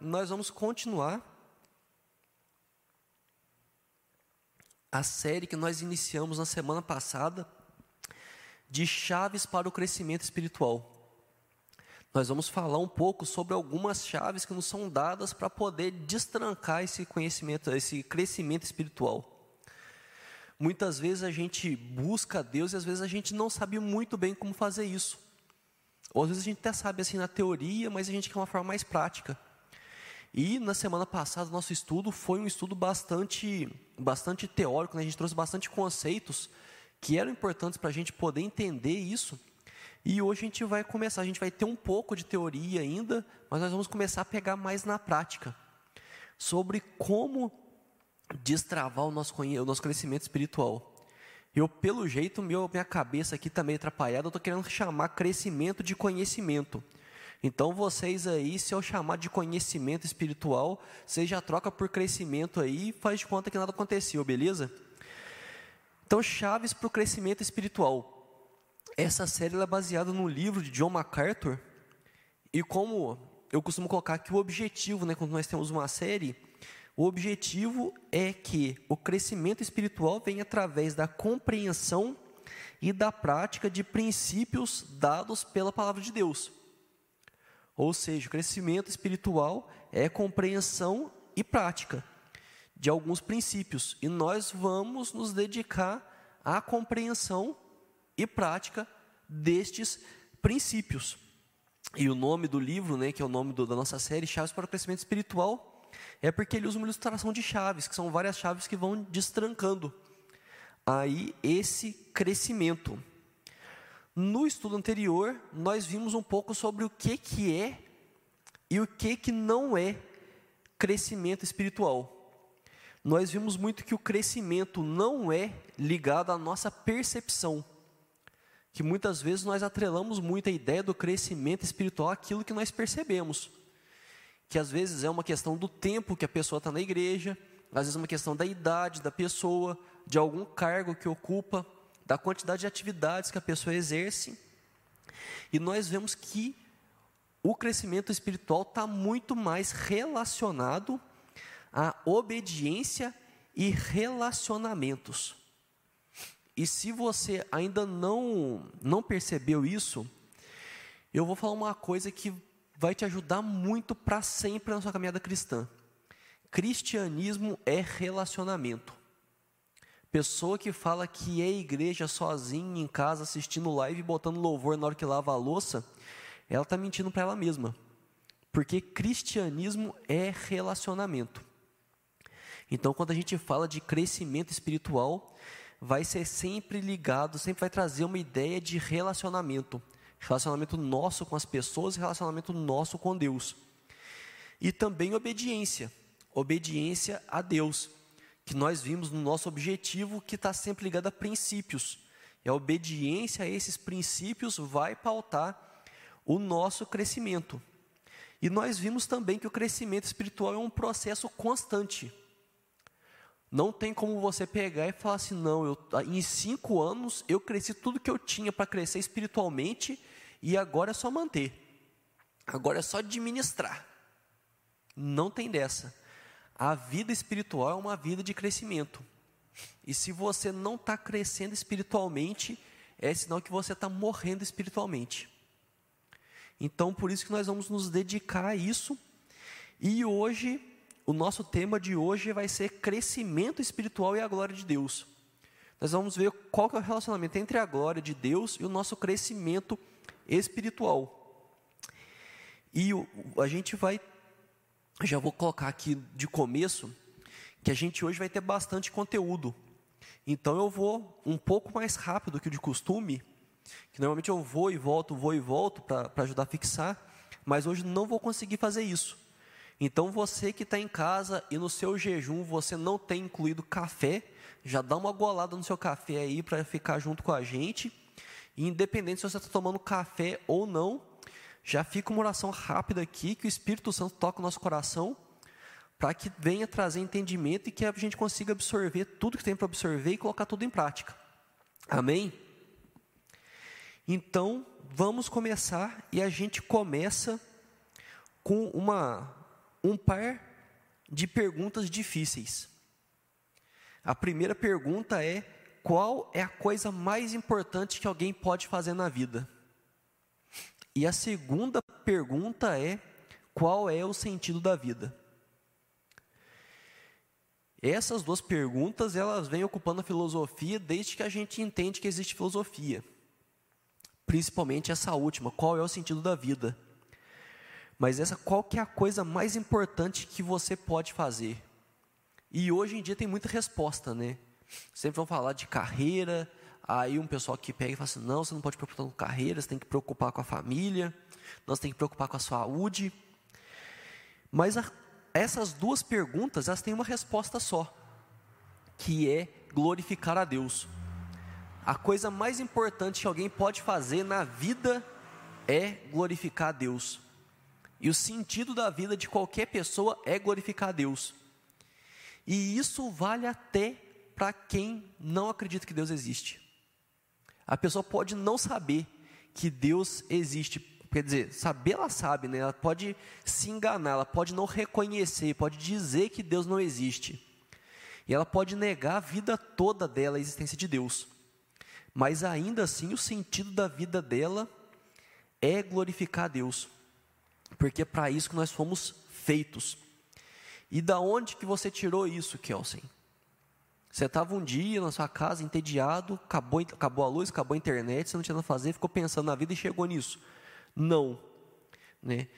nós vamos continuar a série que nós iniciamos na semana passada de chaves para o crescimento espiritual. Nós vamos falar um pouco sobre algumas chaves que nos são dadas para poder destrancar esse conhecimento, esse crescimento espiritual. Muitas vezes a gente busca Deus e às vezes a gente não sabe muito bem como fazer isso. Ou às vezes a gente até sabe assim na teoria, mas a gente quer uma forma mais prática. E na semana passada, nosso estudo foi um estudo bastante, bastante teórico, né? a gente trouxe bastante conceitos que eram importantes para a gente poder entender isso. E hoje a gente vai começar, a gente vai ter um pouco de teoria ainda, mas nós vamos começar a pegar mais na prática sobre como destravar o nosso, o nosso crescimento espiritual. Eu, pelo jeito, meu, minha cabeça aqui está meio atrapalhada, eu estou querendo chamar crescimento de conhecimento. Então, vocês aí, se eu chamar de conhecimento espiritual, vocês já troca por crescimento aí e faz de conta que nada aconteceu, beleza? Então, chaves para o crescimento espiritual. Essa série é baseada no livro de John MacArthur. E como eu costumo colocar que o objetivo, né, quando nós temos uma série, o objetivo é que o crescimento espiritual venha através da compreensão e da prática de princípios dados pela palavra de Deus. Ou seja, o crescimento espiritual é compreensão e prática de alguns princípios, e nós vamos nos dedicar à compreensão e prática destes princípios. E o nome do livro, né, que é o nome do, da nossa série, Chaves para o Crescimento Espiritual, é porque ele usa uma ilustração de chaves, que são várias chaves que vão destrancando aí esse crescimento. No estudo anterior, nós vimos um pouco sobre o que, que é e o que, que não é crescimento espiritual. Nós vimos muito que o crescimento não é ligado à nossa percepção que muitas vezes nós atrelamos muito a ideia do crescimento espiritual àquilo que nós percebemos. Que às vezes é uma questão do tempo que a pessoa está na igreja, às vezes é uma questão da idade da pessoa, de algum cargo que ocupa, da quantidade de atividades que a pessoa exerce. E nós vemos que o crescimento espiritual está muito mais relacionado à obediência e relacionamentos. E se você ainda não, não percebeu isso, eu vou falar uma coisa que vai te ajudar muito para sempre na sua caminhada cristã. Cristianismo é relacionamento. Pessoa que fala que é igreja sozinha em casa assistindo live e botando louvor na hora que lava a louça, ela está mentindo para ela mesma. Porque cristianismo é relacionamento. Então, quando a gente fala de crescimento espiritual, vai ser sempre ligado, sempre vai trazer uma ideia de relacionamento. Relacionamento nosso com as pessoas, relacionamento nosso com Deus. E também obediência. Obediência a Deus. Que nós vimos no nosso objetivo que está sempre ligado a princípios. E a obediência a esses princípios vai pautar o nosso crescimento. E nós vimos também que o crescimento espiritual é um processo constante. Não tem como você pegar e falar assim, não, eu, em cinco anos eu cresci tudo que eu tinha para crescer espiritualmente e agora é só manter. Agora é só administrar. Não tem dessa. A vida espiritual é uma vida de crescimento. E se você não está crescendo espiritualmente, é sinal que você está morrendo espiritualmente. Então, por isso que nós vamos nos dedicar a isso. E hoje o nosso tema de hoje vai ser crescimento espiritual e a glória de Deus. Nós vamos ver qual é o relacionamento entre a glória de Deus e o nosso crescimento espiritual. E a gente vai, já vou colocar aqui de começo, que a gente hoje vai ter bastante conteúdo. Então eu vou um pouco mais rápido que o de costume, que normalmente eu vou e volto, vou e volto para ajudar a fixar, mas hoje não vou conseguir fazer isso. Então você que está em casa e no seu jejum você não tem incluído café, já dá uma golada no seu café aí para ficar junto com a gente. E independente se você está tomando café ou não, já fica uma oração rápida aqui que o Espírito Santo toca o nosso coração para que venha trazer entendimento e que a gente consiga absorver tudo que tem para absorver e colocar tudo em prática. Amém? Então, vamos começar e a gente começa com uma um par de perguntas difíceis. A primeira pergunta é: qual é a coisa mais importante que alguém pode fazer na vida? E a segunda pergunta é: qual é o sentido da vida? Essas duas perguntas, elas vêm ocupando a filosofia desde que a gente entende que existe filosofia. Principalmente essa última, qual é o sentido da vida? Mas essa qual que é a coisa mais importante que você pode fazer? E hoje em dia tem muita resposta, né? Sempre vão falar de carreira, aí um pessoal que pega e fala assim, não, você não pode preocupar com carreira, você tem que preocupar com a família, nós tem que preocupar com a saúde. Mas a, essas duas perguntas, elas têm uma resposta só, que é glorificar a Deus. A coisa mais importante que alguém pode fazer na vida é glorificar a Deus. E o sentido da vida de qualquer pessoa é glorificar a Deus. E isso vale até para quem não acredita que Deus existe. A pessoa pode não saber que Deus existe, quer dizer, saber ela sabe, né? Ela pode se enganar, ela pode não reconhecer, pode dizer que Deus não existe. E ela pode negar a vida toda dela, a existência de Deus. Mas ainda assim, o sentido da vida dela é glorificar a Deus. Porque é para isso que nós fomos feitos. E da onde que você tirou isso, Kelsen? Você estava um dia na sua casa entediado, acabou, acabou a luz, acabou a internet, você não tinha nada a fazer, ficou pensando na vida e chegou nisso. Não. Né?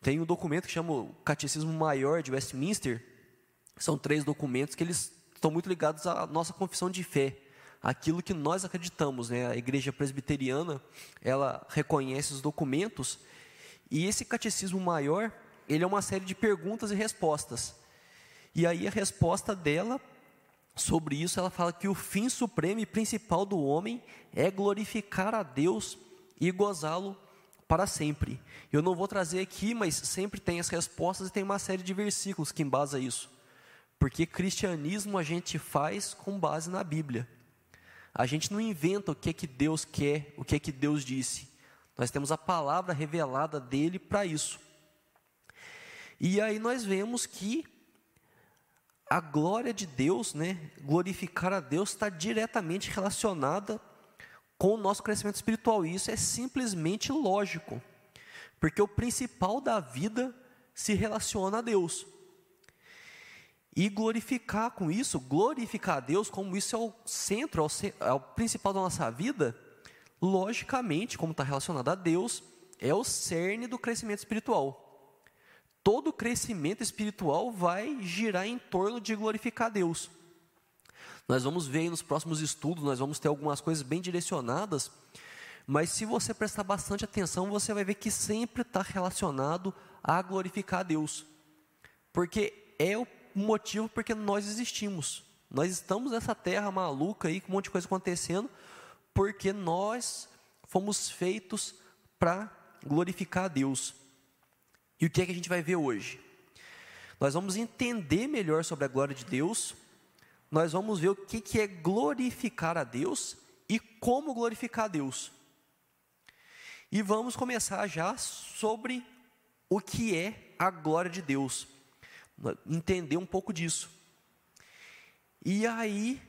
Tem um documento que chama o Catecismo Maior de Westminster, são três documentos que eles estão muito ligados à nossa confissão de fé, aquilo que nós acreditamos. Né? A igreja presbiteriana, ela reconhece os documentos, e esse Catecismo Maior, ele é uma série de perguntas e respostas. E aí a resposta dela sobre isso, ela fala que o fim supremo e principal do homem é glorificar a Deus e gozá-lo para sempre. Eu não vou trazer aqui, mas sempre tem as respostas e tem uma série de versículos que embasa isso. Porque cristianismo a gente faz com base na Bíblia. A gente não inventa o que é que Deus quer, o que é que Deus disse. Nós temos a palavra revelada dele para isso. E aí nós vemos que a glória de Deus, né, glorificar a Deus, está diretamente relacionada com o nosso crescimento espiritual. E isso é simplesmente lógico, porque o principal da vida se relaciona a Deus. E glorificar com isso, glorificar a Deus, como isso é o centro, é o, é principal da nossa vida, logicamente, como está relacionado a Deus, é o cerne do crescimento espiritual todo crescimento espiritual vai girar em torno de glorificar Deus. Nós vamos ver nos próximos estudos, nós vamos ter algumas coisas bem direcionadas, mas se você prestar bastante atenção, você vai ver que sempre está relacionado a glorificar a Deus, porque é o motivo porque nós existimos. Nós estamos nessa terra maluca aí, com um monte de coisa acontecendo, porque nós fomos feitos para glorificar a Deus. E o que é que a gente vai ver hoje? Nós vamos entender melhor sobre a glória de Deus, nós vamos ver o que, que é glorificar a Deus e como glorificar a Deus. E vamos começar já sobre o que é a glória de Deus, entender um pouco disso. E aí,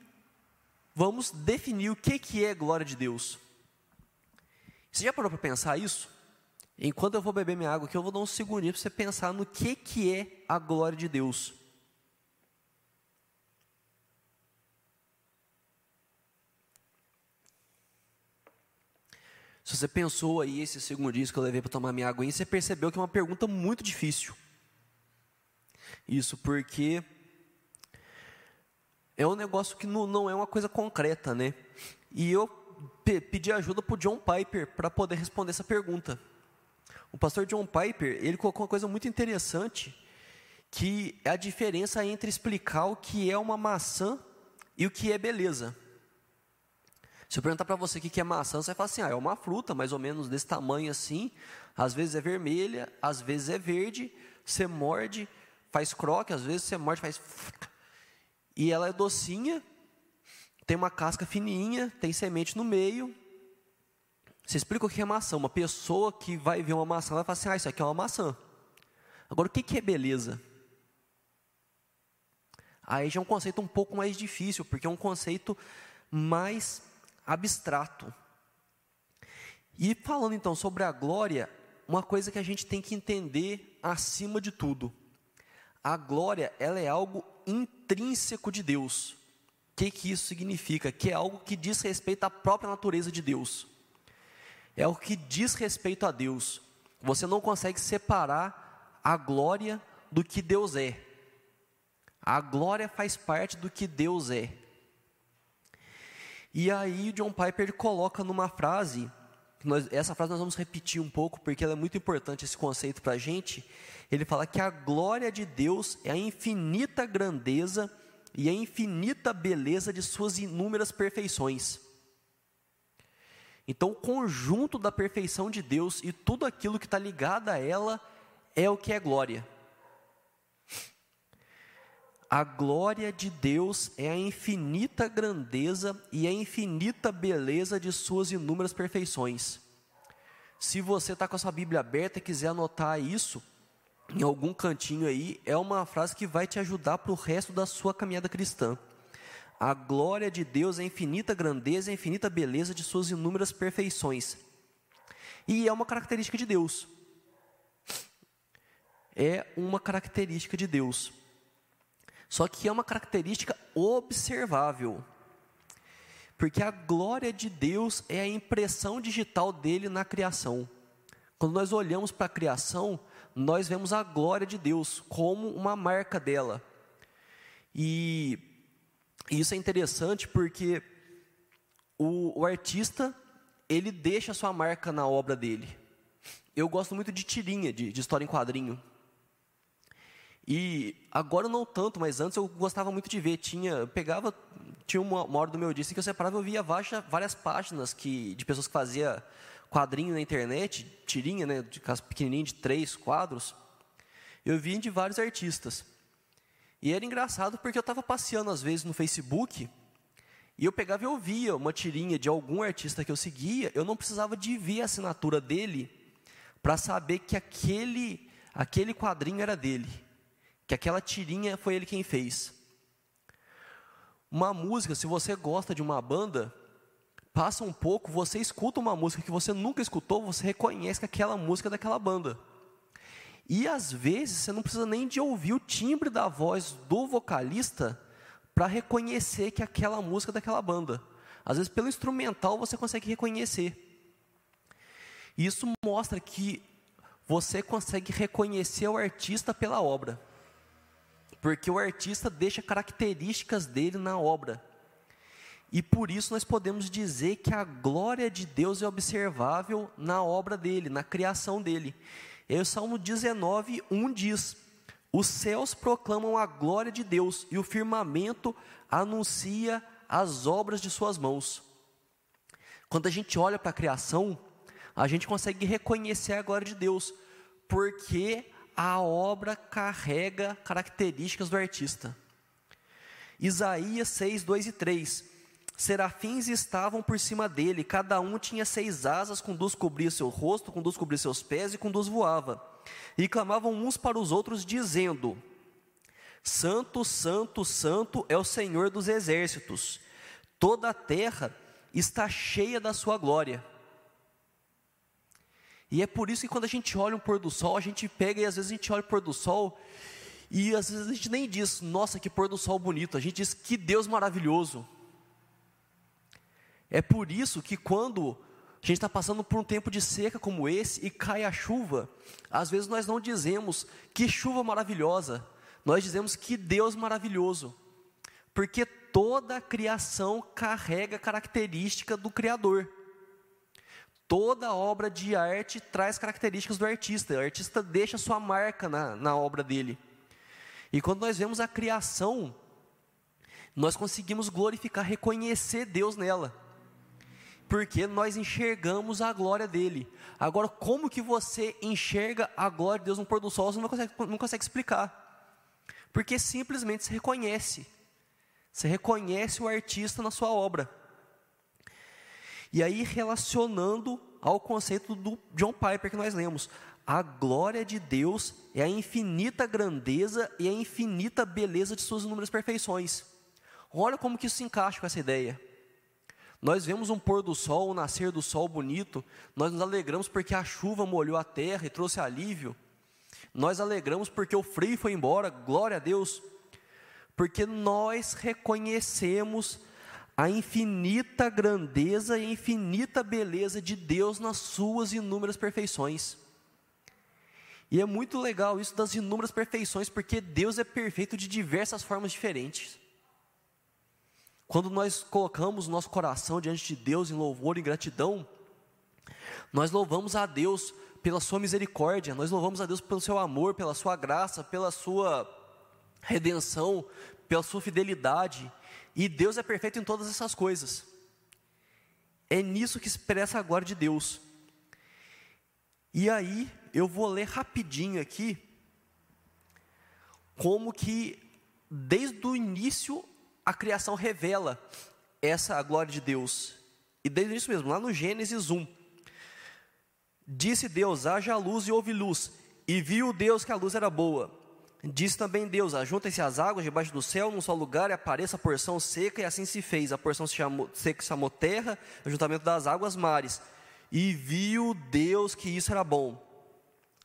vamos definir o que, que é glória de Deus. Você já parou para pensar isso? Enquanto eu vou beber minha água aqui, eu vou dar um segundinho para você pensar no que, que é a glória de Deus. Se você pensou aí esses segundinhos que eu levei para tomar minha água, você percebeu que é uma pergunta muito difícil. Isso porque é um negócio que não, não é uma coisa concreta, né? E eu pedi ajuda para o John Piper para poder responder essa pergunta. O pastor John Piper, ele colocou uma coisa muito interessante, que é a diferença entre explicar o que é uma maçã e o que é beleza. Se eu perguntar para você o que é maçã, você vai falar assim, ah, é uma fruta mais ou menos desse tamanho assim, às vezes é vermelha, às vezes é verde, você morde, faz croque, às vezes você morde, faz... E ela é docinha, tem uma casca fininha, tem semente no meio, você explica o que é maçã. Uma pessoa que vai ver uma maçã vai falar assim: ah, isso aqui é uma maçã. Agora, o que é beleza? Aí já é um conceito um pouco mais difícil, porque é um conceito mais abstrato. E falando então sobre a glória, uma coisa que a gente tem que entender acima de tudo. A glória, ela é algo intrínseco de Deus. O que, que isso significa? Que é algo que diz respeito à própria natureza de Deus. É o que diz respeito a Deus. Você não consegue separar a glória do que Deus é. A glória faz parte do que Deus é. E aí John Piper coloca numa frase, nós, essa frase nós vamos repetir um pouco porque ela é muito importante esse conceito para a gente. Ele fala que a glória de Deus é a infinita grandeza e a infinita beleza de suas inúmeras perfeições. Então, o conjunto da perfeição de Deus e tudo aquilo que está ligado a ela é o que é glória. A glória de Deus é a infinita grandeza e a infinita beleza de suas inúmeras perfeições. Se você está com a sua Bíblia aberta e quiser anotar isso, em algum cantinho aí, é uma frase que vai te ajudar para o resto da sua caminhada cristã. A glória de Deus a infinita grandeza a infinita beleza de suas inúmeras perfeições. E é uma característica de Deus. É uma característica de Deus. Só que é uma característica observável. Porque a glória de Deus é a impressão digital dele na criação. Quando nós olhamos para a criação, nós vemos a glória de Deus como uma marca dela. E isso é interessante porque o, o artista, ele deixa sua marca na obra dele. Eu gosto muito de tirinha, de, de história em quadrinho. E agora não tanto, mas antes eu gostava muito de ver. Tinha, pegava, tinha uma, uma hora do meu dia que eu separava, eu via várias, várias páginas que, de pessoas que faziam quadrinho na internet, tirinha, né, de pequenininho de três quadros. Eu via de vários artistas. E era engraçado porque eu estava passeando às vezes no Facebook e eu pegava e ouvia uma tirinha de algum artista que eu seguia. Eu não precisava de ver a assinatura dele para saber que aquele aquele quadrinho era dele que aquela tirinha foi ele quem fez. Uma música, se você gosta de uma banda, passa um pouco, você escuta uma música que você nunca escutou, você reconhece que aquela música é daquela banda. E às vezes você não precisa nem de ouvir o timbre da voz do vocalista para reconhecer que aquela música é daquela banda. Às vezes pelo instrumental você consegue reconhecer. Isso mostra que você consegue reconhecer o artista pela obra porque o artista deixa características dele na obra. E por isso nós podemos dizer que a glória de Deus é observável na obra dele, na criação dele. E aí o Salmo 19, 1 diz: Os céus proclamam a glória de Deus, e o firmamento anuncia as obras de suas mãos. Quando a gente olha para a criação, a gente consegue reconhecer a glória de Deus, porque a obra carrega características do artista. Isaías 6, 2 e 3. Serafins estavam por cima dele, cada um tinha seis asas, com duas cobria seu rosto, com duas cobria seus pés e com duas voava. E clamavam uns para os outros, dizendo: Santo, Santo, Santo é o Senhor dos exércitos, toda a terra está cheia da sua glória. E é por isso que quando a gente olha um pôr do sol, a gente pega e às vezes a gente olha o pôr do sol e às vezes a gente nem diz, nossa, que pôr do sol bonito, a gente diz, que Deus maravilhoso. É por isso que quando a gente está passando por um tempo de seca como esse e cai a chuva, às vezes nós não dizemos que chuva maravilhosa, nós dizemos que Deus maravilhoso, porque toda a criação carrega característica do Criador. Toda obra de arte traz características do artista. O artista deixa sua marca na, na obra dele. E quando nós vemos a criação, nós conseguimos glorificar, reconhecer Deus nela. Porque nós enxergamos a glória dele. Agora, como que você enxerga a glória de Deus no pôr do sol, você não consegue, não consegue explicar. Porque simplesmente se reconhece. Você reconhece o artista na sua obra. E aí, relacionando ao conceito do John Piper que nós lemos, a glória de Deus é a infinita grandeza e a infinita beleza de suas inúmeras perfeições. Olha como que isso se encaixa com essa ideia. Nós vemos um pôr do sol, um nascer do sol bonito, nós nos alegramos porque a chuva molhou a terra e trouxe alívio. Nós alegramos porque o frio foi embora, glória a Deus. Porque nós reconhecemos a infinita grandeza e infinita beleza de Deus nas suas inúmeras perfeições. E é muito legal isso das inúmeras perfeições, porque Deus é perfeito de diversas formas diferentes. Quando nós colocamos o nosso coração diante de Deus em louvor e gratidão, nós louvamos a Deus pela sua misericórdia, nós louvamos a Deus pelo seu amor, pela sua graça, pela sua redenção, pela sua fidelidade. E Deus é perfeito em todas essas coisas. É nisso que expressa a glória de Deus. E aí, eu vou ler rapidinho aqui como que desde o início a criação revela essa glória de Deus. E desde isso mesmo, lá no Gênesis 1, disse Deus: haja luz e houve luz, e viu Deus que a luz era boa. Disse também Deus: ajuntem-se as águas debaixo do céu num só lugar e apareça a porção seca, e assim se fez. A porção se chamou, seca se chamou terra, o juntamento das águas mares. E viu Deus que isso era bom.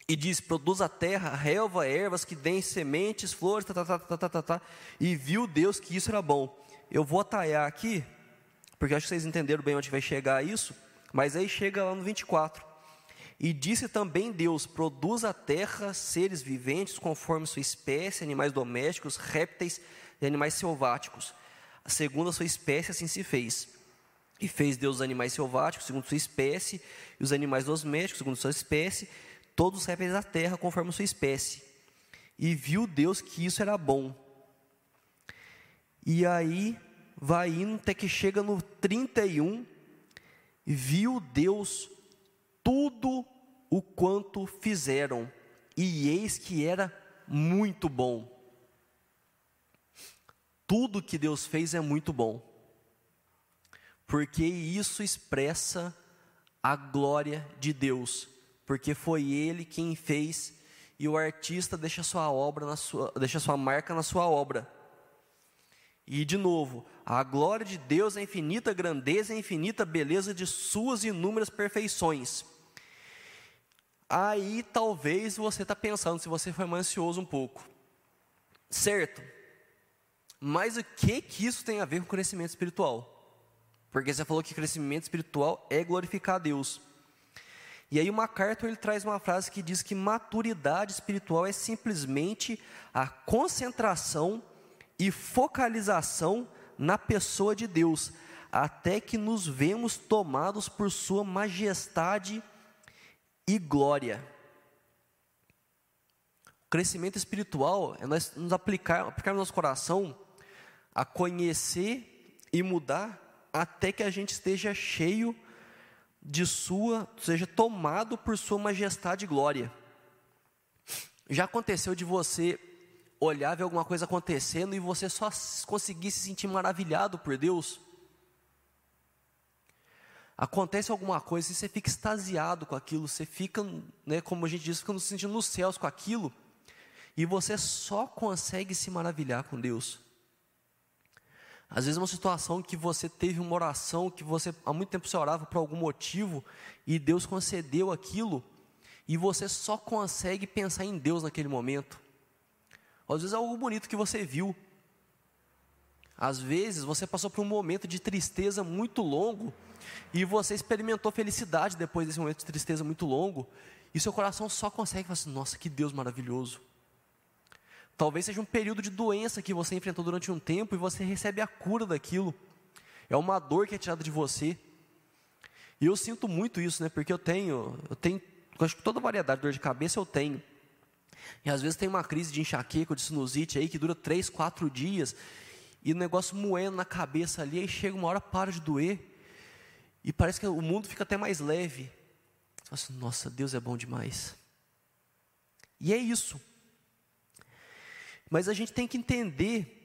E diz: produz a terra, relva, ervas que deem sementes, flores, tá, tá, tá, tá, tá, tá, tá. E viu Deus que isso era bom. Eu vou atalhar aqui, porque acho que vocês entenderam bem onde vai chegar isso, mas aí chega lá no 24. E disse também Deus: produz a terra seres viventes conforme sua espécie, animais domésticos, répteis e animais selváticos. Segundo a sua espécie, assim se fez. E fez Deus os animais selváticos, segundo sua espécie, e os animais domésticos, segundo sua espécie, todos os répteis da terra conforme a sua espécie. E viu Deus que isso era bom. E aí vai indo até que chega no 31, viu Deus tudo o quanto fizeram, e eis que era muito bom. Tudo que Deus fez é muito bom, porque isso expressa a glória de Deus porque foi ele quem fez e o artista deixa sua obra na sua, deixa sua marca na sua obra. E de novo, a glória de Deus é infinita grandeza a infinita beleza de suas inúmeras perfeições. Aí talvez você está pensando, se você foi ansioso um pouco, certo? Mas o que que isso tem a ver com crescimento espiritual? Porque você falou que crescimento espiritual é glorificar a Deus. E aí o MacArthur ele traz uma frase que diz que maturidade espiritual é simplesmente a concentração e focalização na pessoa de Deus, até que nos vemos tomados por sua majestade e glória. O crescimento espiritual é nós nos aplicar, aplicar no nosso coração a conhecer e mudar até que a gente esteja cheio de sua, seja tomado por sua majestade e glória. Já aconteceu de você olhar ver alguma coisa acontecendo e você só conseguir se sentir maravilhado por Deus? Acontece alguma coisa e você fica extasiado com aquilo, você fica, né, como a gente diz, fica se sentindo nos céus com aquilo, e você só consegue se maravilhar com Deus. Às vezes é uma situação que você teve uma oração que você há muito tempo você orava por algum motivo e Deus concedeu aquilo e você só consegue pensar em Deus naquele momento. Às vezes é algo bonito que você viu. Às vezes você passou por um momento de tristeza muito longo e você experimentou felicidade depois desse momento de tristeza muito longo e seu coração só consegue falar assim: nossa, que Deus maravilhoso. Talvez seja um período de doença que você enfrentou durante um tempo e você recebe a cura daquilo. É uma dor que é tirada de você. E eu sinto muito isso, né? Porque eu tenho, eu tenho, acho que toda variedade de dor de cabeça eu tenho. E às vezes tem uma crise de enxaqueca, de sinusite aí que dura três, quatro dias e o negócio moendo na cabeça ali, aí chega uma hora para de doer e parece que o mundo fica até mais leve. Você fala assim, nossa, Deus é bom demais. E é isso. Mas a gente tem que entender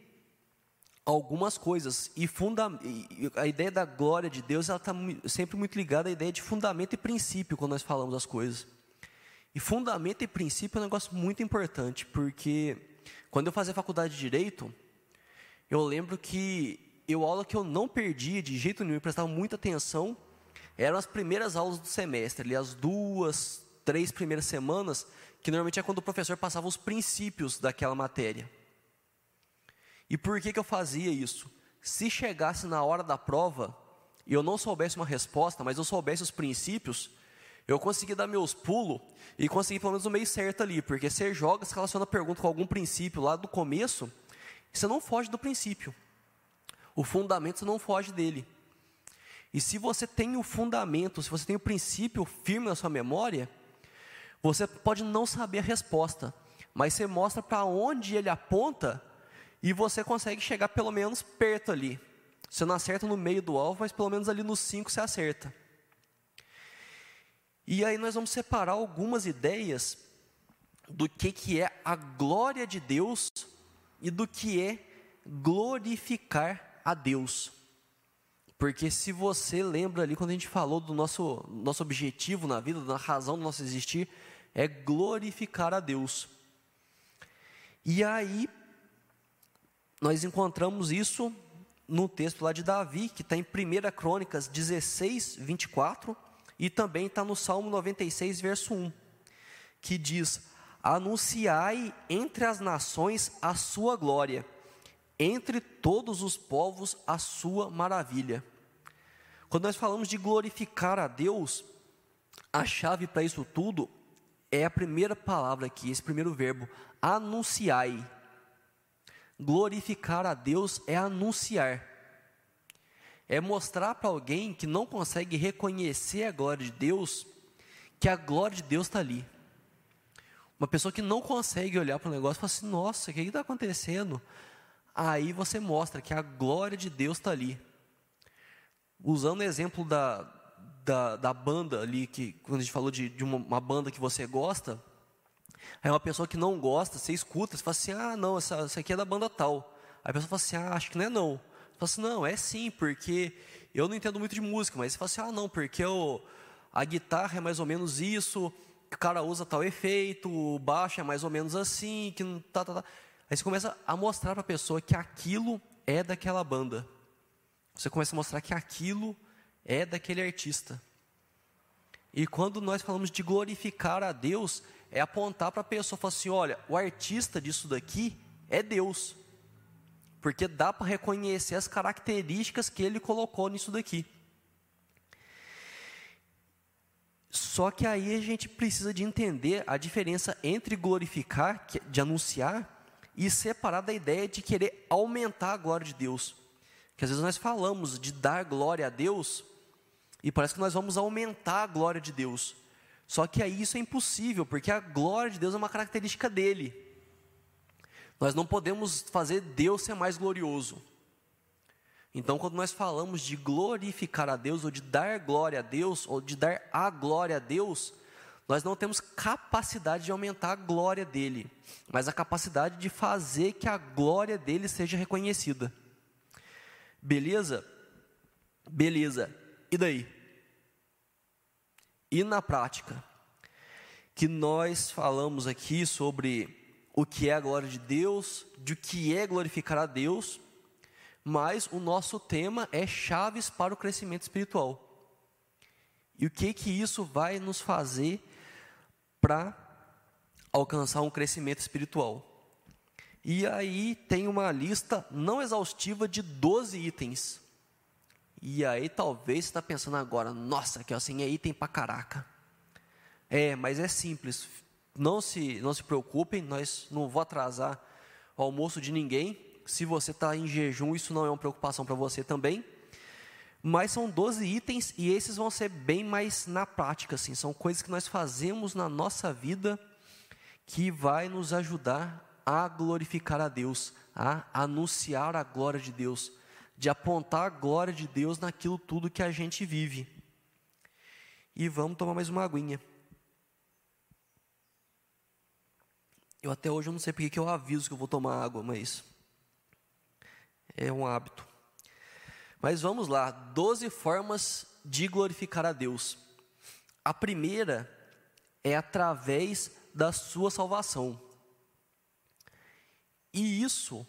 algumas coisas e, funda e a ideia da glória de Deus está sempre muito ligada à ideia de fundamento e princípio quando nós falamos as coisas. E fundamento e princípio é um negócio muito importante, porque quando eu fazia faculdade de Direito, eu lembro que eu aula que eu não perdia de jeito nenhum, prestava muita atenção, eram as primeiras aulas do semestre, ali as duas, três primeiras semanas, que normalmente é quando o professor passava os princípios daquela matéria. E por que, que eu fazia isso? Se chegasse na hora da prova e eu não soubesse uma resposta, mas eu soubesse os princípios, eu consegui dar meus pulos e consegui pelo menos o meio certo ali, porque você joga, se relaciona a pergunta com algum princípio lá do começo, você não foge do princípio. O fundamento você não foge dele. E se você tem o fundamento, se você tem o princípio firme na sua memória, você pode não saber a resposta, mas você mostra para onde ele aponta e você consegue chegar pelo menos perto ali. Você não acerta no meio do alvo, mas pelo menos ali nos 5 você acerta. E aí nós vamos separar algumas ideias do que, que é a glória de Deus e do que é glorificar a Deus. Porque se você lembra ali quando a gente falou do nosso, nosso objetivo na vida, da razão do nosso existir, é glorificar a Deus. E aí, nós encontramos isso no texto lá de Davi, que está em 1 Crônicas 16, 24, e também está no Salmo 96, verso 1, que diz: Anunciai entre as nações a sua glória, entre todos os povos a sua maravilha. Quando nós falamos de glorificar a Deus, a chave para isso tudo é a primeira palavra aqui, esse primeiro verbo, anunciai. Glorificar a Deus é anunciar. É mostrar para alguém que não consegue reconhecer a glória de Deus, que a glória de Deus está ali. Uma pessoa que não consegue olhar para o negócio e fala assim: nossa, o que está acontecendo? Aí você mostra que a glória de Deus está ali usando o exemplo da, da, da, banda ali, que quando a gente falou de, de uma, uma, banda que você gosta, aí uma pessoa que não gosta, você escuta, você fala assim, ah, não, essa, essa aqui é da banda tal. Aí a pessoa fala assim, ah, acho que não é não. Você fala assim, não, é sim, porque eu não entendo muito de música, mas você fala assim, ah, não, porque eu, a guitarra é mais ou menos isso, o cara usa tal efeito, o baixo é mais ou menos assim, que não tá, tá, tá. Aí você começa a mostrar para a pessoa que aquilo é daquela banda. Você começa a mostrar que aquilo é daquele artista. E quando nós falamos de glorificar a Deus, é apontar para a pessoa falar assim: olha, o artista disso daqui é Deus. Porque dá para reconhecer as características que ele colocou nisso daqui. Só que aí a gente precisa de entender a diferença entre glorificar, de anunciar, e separar da ideia de querer aumentar a glória de Deus. Que às vezes nós falamos de dar glória a Deus e parece que nós vamos aumentar a glória de Deus. Só que aí isso é impossível, porque a glória de Deus é uma característica dele. Nós não podemos fazer Deus ser mais glorioso. Então, quando nós falamos de glorificar a Deus, ou de dar glória a Deus, ou de dar a glória a Deus, nós não temos capacidade de aumentar a glória dele, mas a capacidade de fazer que a glória dele seja reconhecida. Beleza? Beleza. E daí? E na prática? Que nós falamos aqui sobre o que é a glória de Deus, de o que é glorificar a Deus, mas o nosso tema é chaves para o crescimento espiritual. E o que que isso vai nos fazer para alcançar um crescimento espiritual? E aí tem uma lista não exaustiva de 12 itens. E aí talvez você está pensando agora, nossa, que assim é item para caraca. É, mas é simples. Não se, não se preocupem, nós não vou atrasar o almoço de ninguém. Se você está em jejum, isso não é uma preocupação para você também. Mas são 12 itens e esses vão ser bem mais na prática, assim. São coisas que nós fazemos na nossa vida que vai nos ajudar a glorificar a Deus, a anunciar a glória de Deus, de apontar a glória de Deus naquilo tudo que a gente vive. E vamos tomar mais uma aguinha. Eu até hoje não sei porque que eu aviso que eu vou tomar água, mas é um hábito. Mas vamos lá, doze formas de glorificar a Deus. A primeira é através da sua salvação. E isso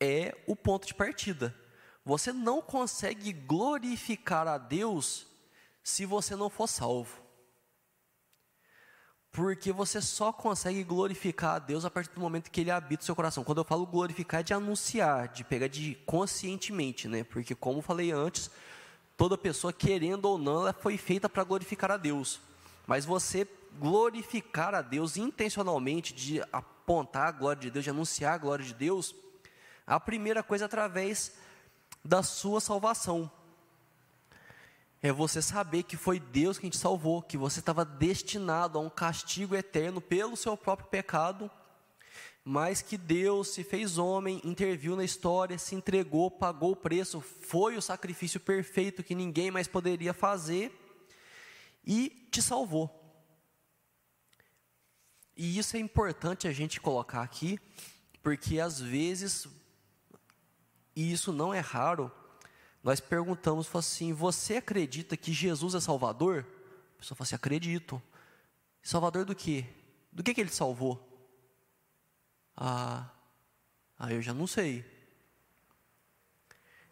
é o ponto de partida. Você não consegue glorificar a Deus se você não for salvo. Porque você só consegue glorificar a Deus a partir do momento que Ele habita o seu coração. Quando eu falo glorificar, é de anunciar, de pegar de conscientemente, né? Porque, como falei antes, toda pessoa, querendo ou não, ela foi feita para glorificar a Deus. Mas você glorificar a Deus intencionalmente, de apontar a glória de Deus, de anunciar a glória de Deus, a primeira coisa é através da sua salvação é você saber que foi Deus quem te salvou, que você estava destinado a um castigo eterno pelo seu próprio pecado, mas que Deus se fez homem, interviu na história, se entregou, pagou o preço, foi o sacrifício perfeito que ninguém mais poderia fazer e te salvou. E isso é importante a gente colocar aqui, porque às vezes, e isso não é raro, nós perguntamos assim: Você acredita que Jesus é Salvador? A pessoa fala assim: Acredito. Salvador do quê? Do que, que ele salvou? Ah, ah, eu já não sei.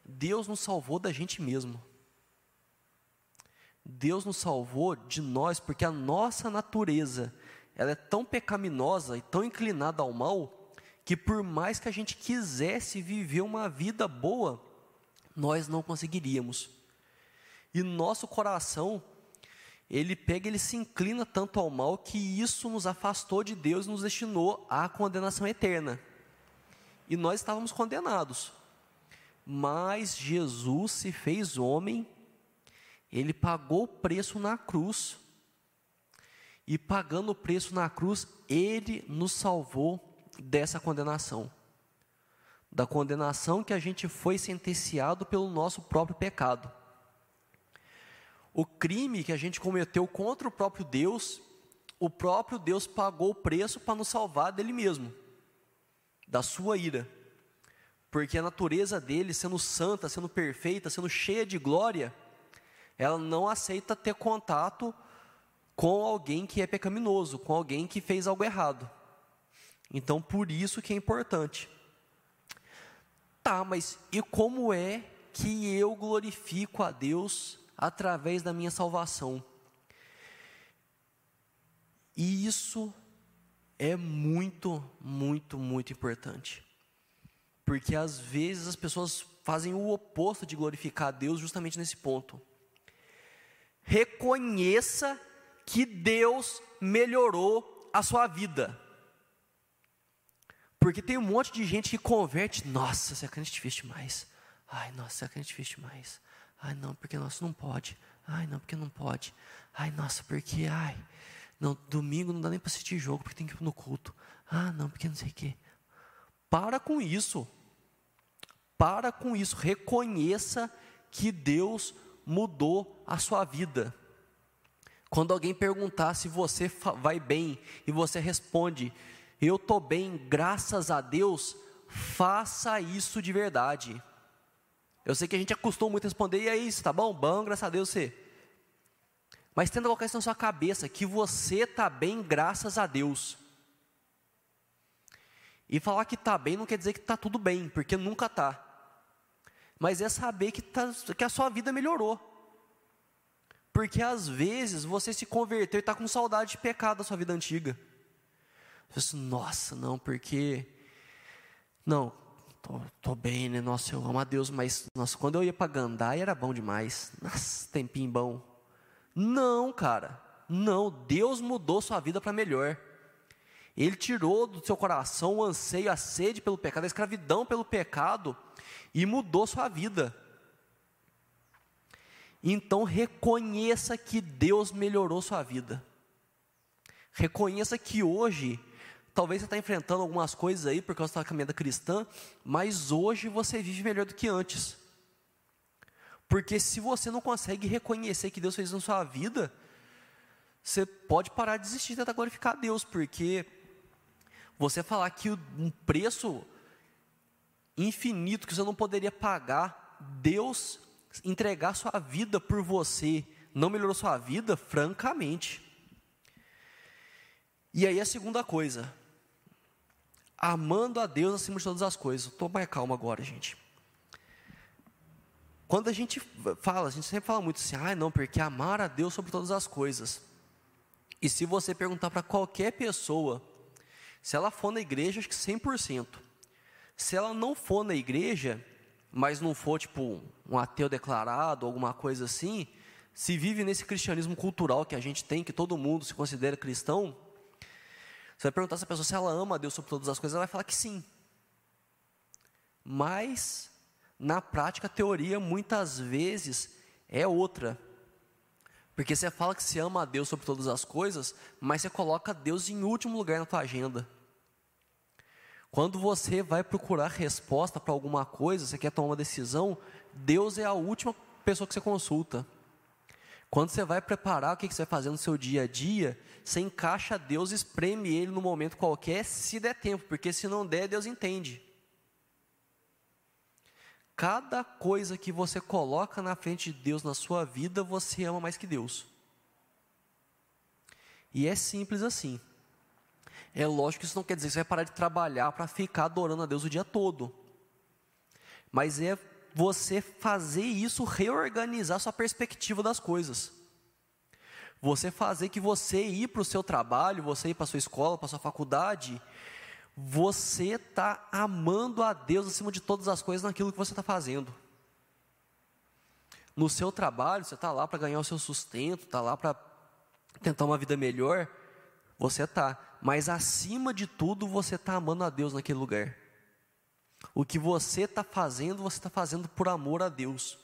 Deus nos salvou da gente mesmo. Deus nos salvou de nós porque a nossa natureza ela é tão pecaminosa e tão inclinada ao mal que por mais que a gente quisesse viver uma vida boa, nós não conseguiríamos. E nosso coração, ele pega, ele se inclina tanto ao mal que isso nos afastou de Deus e nos destinou à condenação eterna. E nós estávamos condenados. Mas Jesus se fez homem, ele pagou o preço na cruz. E pagando o preço na cruz, ele nos salvou dessa condenação da condenação que a gente foi sentenciado pelo nosso próprio pecado. O crime que a gente cometeu contra o próprio Deus, o próprio Deus pagou o preço para nos salvar dele mesmo, da sua ira. Porque a natureza dele, sendo santa, sendo perfeita, sendo cheia de glória, ela não aceita ter contato com alguém que é pecaminoso, com alguém que fez algo errado. Então, por isso que é importante. Tá, mas e como é que eu glorifico a Deus através da minha salvação? E isso é muito, muito, muito importante. Porque às vezes as pessoas fazem o oposto de glorificar a Deus justamente nesse ponto. Reconheça que Deus melhorou a sua vida. Porque tem um monte de gente que converte, nossa, é crente difícil demais. Ai, nossa, é crente difícil demais. Ai, não, porque nossa, não pode. Ai, não, porque não pode. Ai, nossa, porque, ai, não, domingo não dá nem para assistir jogo, porque tem que ir no culto. Ah, não, porque não sei o quê. Para com isso. Para com isso. Reconheça que Deus mudou a sua vida. Quando alguém perguntar se você vai bem e você responde, eu estou bem, graças a Deus, faça isso de verdade. Eu sei que a gente acostuma muito a responder, e é isso, tá bom? Bom, graças a Deus você. Mas tenta colocar isso na sua cabeça, que você está bem graças a Deus. E falar que está bem não quer dizer que está tudo bem, porque nunca está. Mas é saber que, tá, que a sua vida melhorou. Porque às vezes você se converteu e está com saudade de pecado da sua vida antiga. Disse, Nossa, não, porque. Não, tô, tô, bem, né? Nossa, eu amo a Deus, mas nossa, quando eu ia para Gandai era bom demais. Nossa, tempinho bom. Não, cara. Não, Deus mudou sua vida para melhor. Ele tirou do seu coração o anseio, a sede pelo pecado, a escravidão pelo pecado e mudou sua vida. Então reconheça que Deus melhorou sua vida. Reconheça que hoje Talvez você está enfrentando algumas coisas aí por causa da caminhada cristã, mas hoje você vive melhor do que antes. Porque se você não consegue reconhecer que Deus fez na sua vida, você pode parar de desistir de tentar glorificar a Deus, porque você falar que um preço infinito que você não poderia pagar, Deus entregar sua vida por você, não melhorou sua vida, francamente. E aí a segunda coisa, amando a Deus acima de todas as coisas. Estou mais calmo agora, gente. Quando a gente fala, a gente sempre fala muito assim, ah, não, porque amar a Deus sobre todas as coisas. E se você perguntar para qualquer pessoa, se ela for na igreja, acho que 100%. Se ela não for na igreja, mas não for tipo um ateu declarado, alguma coisa assim, se vive nesse cristianismo cultural que a gente tem, que todo mundo se considera cristão, você vai perguntar se a pessoa se ela ama a Deus sobre todas as coisas, ela vai falar que sim. Mas, na prática, a teoria muitas vezes é outra. Porque você fala que se ama a Deus sobre todas as coisas, mas você coloca Deus em último lugar na tua agenda. Quando você vai procurar resposta para alguma coisa, você quer tomar uma decisão, Deus é a última pessoa que você consulta. Quando você vai preparar o que você vai fazer no seu dia a dia, você encaixa Deus, espreme Ele no momento qualquer, se der tempo, porque se não der, Deus entende. Cada coisa que você coloca na frente de Deus na sua vida, você ama mais que Deus. E é simples assim. É lógico que isso não quer dizer que você vai parar de trabalhar para ficar adorando a Deus o dia todo. Mas é você fazer isso reorganizar sua perspectiva das coisas. Você fazer que você ir para o seu trabalho, você ir para sua escola, para sua faculdade, você está amando a Deus acima de todas as coisas naquilo que você está fazendo. No seu trabalho, você está lá para ganhar o seu sustento, está lá para tentar uma vida melhor, você está. Mas acima de tudo, você está amando a Deus naquele lugar. O que você está fazendo, você está fazendo por amor a Deus.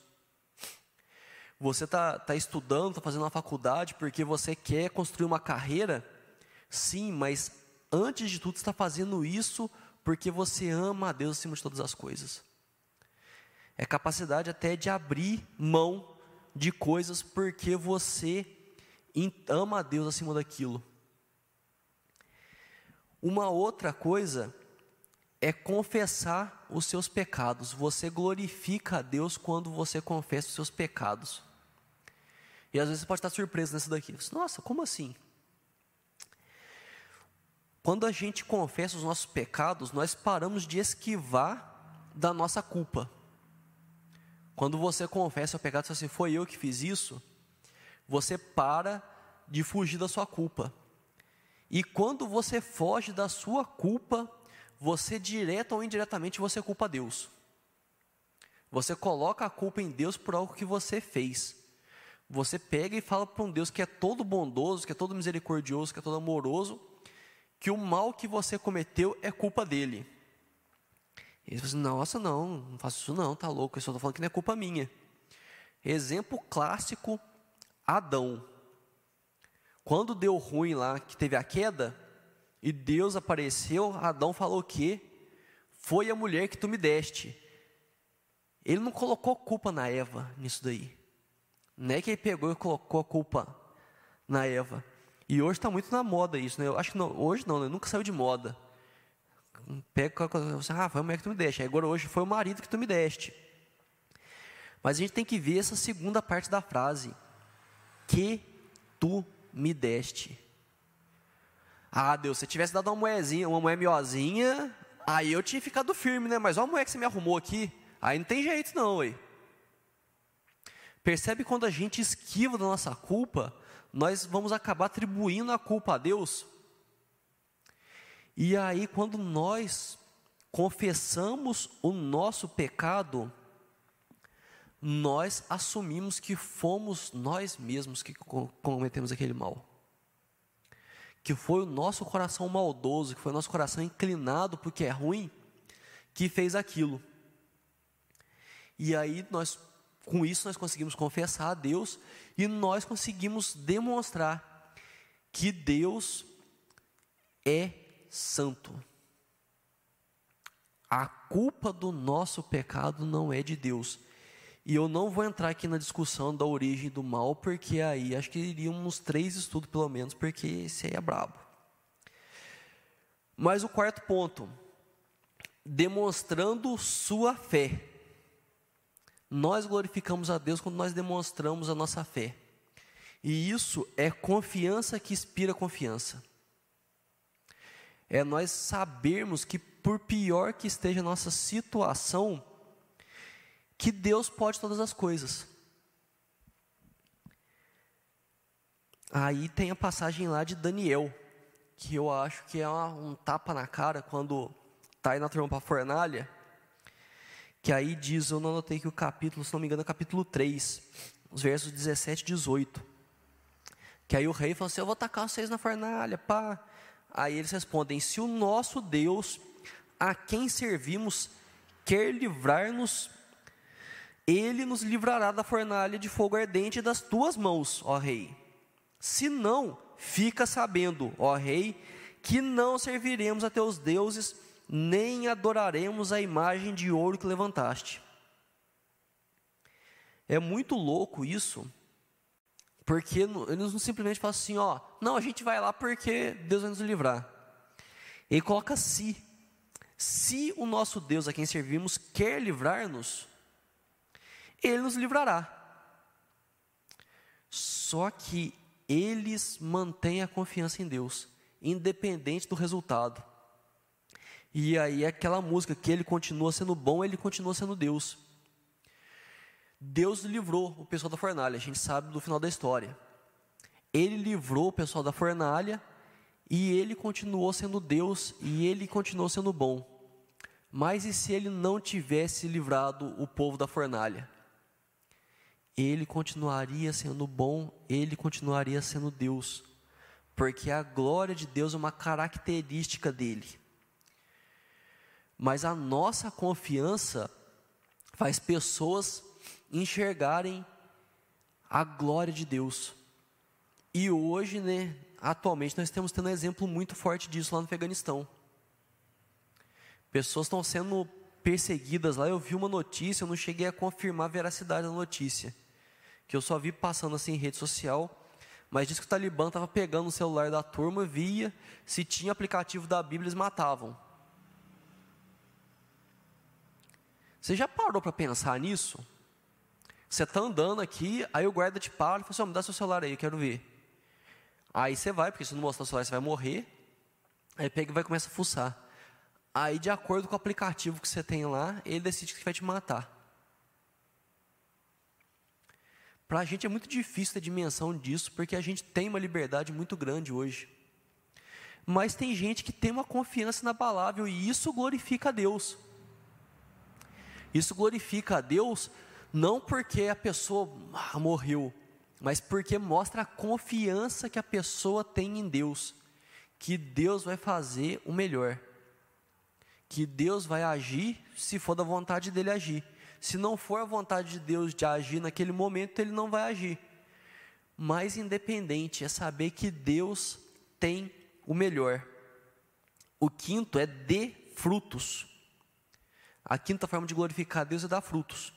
Você está tá estudando, está fazendo uma faculdade porque você quer construir uma carreira? Sim, mas antes de tudo está fazendo isso porque você ama a Deus acima de todas as coisas. É capacidade até de abrir mão de coisas porque você ama a Deus acima daquilo. Uma outra coisa é confessar os seus pecados. Você glorifica a Deus quando você confessa os seus pecados. E às vezes você pode estar surpreso nisso daqui. Nossa, como assim? Quando a gente confessa os nossos pecados, nós paramos de esquivar da nossa culpa. Quando você confessa o pecado, você assim, foi eu que fiz isso, você para de fugir da sua culpa. E quando você foge da sua culpa, você direta ou indiretamente você culpa Deus. Você coloca a culpa em Deus por algo que você fez. Você pega e fala para um Deus que é todo bondoso, que é todo misericordioso, que é todo amoroso, que o mal que você cometeu é culpa dele. E ele fala assim, nossa, não, não faço isso não, tá louco, eu só estou falando que não é culpa minha. Exemplo clássico, Adão. Quando deu ruim lá, que teve a queda, e Deus apareceu, Adão falou que foi a mulher que tu me deste. Ele não colocou culpa na Eva nisso daí. Não é que ele pegou e colocou a culpa na Eva. E hoje está muito na moda isso, né? Eu acho que não, hoje não, né? nunca saiu de moda. Pega coisa, ah, foi a mulher que tu me deste. Agora hoje foi o marido que tu me deste. Mas a gente tem que ver essa segunda parte da frase. Que tu me deste. Ah, Deus, se você tivesse dado uma moezinha, uma moé miozinha, aí eu tinha ficado firme, né? Mas olha a moé que você me arrumou aqui. Aí não tem jeito não, ué. Percebe quando a gente esquiva da nossa culpa, nós vamos acabar atribuindo a culpa a Deus. E aí, quando nós confessamos o nosso pecado, nós assumimos que fomos nós mesmos que cometemos aquele mal que foi o nosso coração maldoso, que foi o nosso coração inclinado porque é ruim, que fez aquilo. E aí nós, com isso, nós conseguimos confessar a Deus e nós conseguimos demonstrar que Deus é santo. A culpa do nosso pecado não é de Deus, e eu não vou entrar aqui na discussão da origem do mal, porque aí acho que iriam uns três estudos pelo menos, porque esse aí é brabo. Mas o quarto ponto, demonstrando sua fé. Nós glorificamos a Deus quando nós demonstramos a nossa fé. E isso é confiança que inspira confiança. é nós sabermos que, por pior que esteja a nossa situação, que Deus pode todas as coisas. Aí tem a passagem lá de Daniel, que eu acho que é uma, um tapa na cara quando está aí na a fornalha, que aí diz, eu não anotei que o capítulo, se não me engano, é capítulo 3, os versos 17 e 18. Que aí o rei falou assim: Eu vou tacar vocês na fornalha, pá. Aí eles respondem: Se o nosso Deus, a quem servimos, quer livrar-nos, ele nos livrará da fornalha de fogo ardente das tuas mãos, ó rei. Se não, fica sabendo, ó rei, que não serviremos a teus deuses, nem adoraremos a imagem de ouro que levantaste. É muito louco isso, porque eles não simplesmente falam assim, ó, não, a gente vai lá porque Deus vai nos livrar. Ele coloca se. Se o nosso Deus a quem servimos quer livrar-nos, ele nos livrará. Só que eles mantêm a confiança em Deus, independente do resultado. E aí é aquela música que ele continua sendo bom, ele continua sendo Deus. Deus livrou o pessoal da fornalha, a gente sabe do final da história. Ele livrou o pessoal da fornalha e ele continuou sendo Deus e ele continuou sendo bom. Mas e se ele não tivesse livrado o povo da fornalha? Ele continuaria sendo bom, ele continuaria sendo Deus, porque a glória de Deus é uma característica dele. Mas a nossa confiança faz pessoas enxergarem a glória de Deus. E hoje, né, atualmente, nós estamos tendo um exemplo muito forte disso lá no Afeganistão. Pessoas estão sendo perseguidas lá. Eu vi uma notícia, eu não cheguei a confirmar a veracidade da notícia, que eu só vi passando assim em rede social. Mas diz que o Talibã estava pegando o celular da turma, via, se tinha aplicativo da Bíblia, eles matavam. Você já parou para pensar nisso? Você está andando aqui, aí o guarda te para e fala assim: oh, me dá seu celular aí, eu quero ver. Aí você vai, porque se não mostrar o celular você vai morrer. Aí pega e vai começar a fuçar. Aí, de acordo com o aplicativo que você tem lá, ele decide que vai te matar. Para a gente é muito difícil ter dimensão disso, porque a gente tem uma liberdade muito grande hoje. Mas tem gente que tem uma confiança inabalável e isso glorifica a Deus. Isso glorifica a Deus não porque a pessoa ah, morreu, mas porque mostra a confiança que a pessoa tem em Deus, que Deus vai fazer o melhor, que Deus vai agir se for da vontade dele agir. Se não for a vontade de Deus de agir naquele momento, ele não vai agir. Mais independente é saber que Deus tem o melhor. O quinto é de frutos. A quinta forma de glorificar Deus é dar frutos.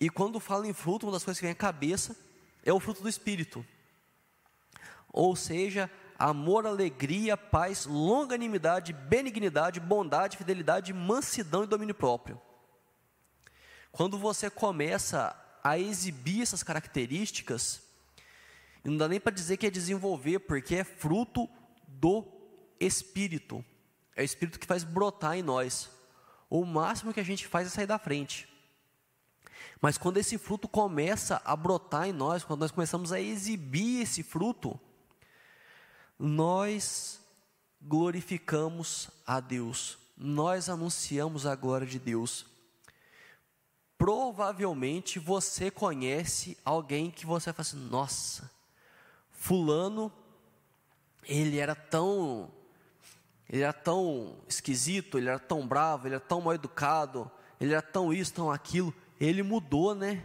E quando fala em fruto, uma das coisas que vem à cabeça é o fruto do Espírito. Ou seja, amor, alegria, paz, longanimidade, benignidade, bondade, fidelidade, mansidão e domínio próprio. Quando você começa a exibir essas características, não dá nem para dizer que é desenvolver, porque é fruto do Espírito. É o Espírito que faz brotar em nós. O máximo que a gente faz é sair da frente. Mas quando esse fruto começa a brotar em nós, quando nós começamos a exibir esse fruto, nós glorificamos a Deus, nós anunciamos a glória de Deus. Provavelmente você conhece alguém que você fala assim: nossa, Fulano, ele era tão, ele era tão esquisito, ele era tão bravo, ele era tão mal educado, ele era tão isso, tão aquilo ele mudou, né?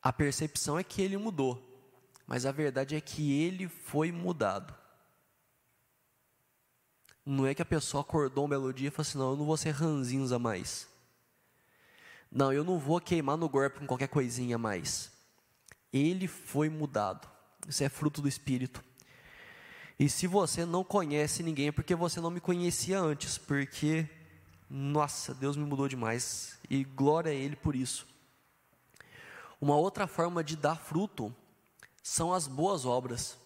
A percepção é que ele mudou, mas a verdade é que ele foi mudado. Não é que a pessoa acordou uma melodia e falou assim: não, eu não vou ser ranzinza mais. Não, eu não vou queimar no golpe com qualquer coisinha mais. Ele foi mudado. Isso é fruto do Espírito. E se você não conhece ninguém, é porque você não me conhecia antes, porque nossa, Deus me mudou demais e glória a Ele por isso. Uma outra forma de dar fruto são as boas obras.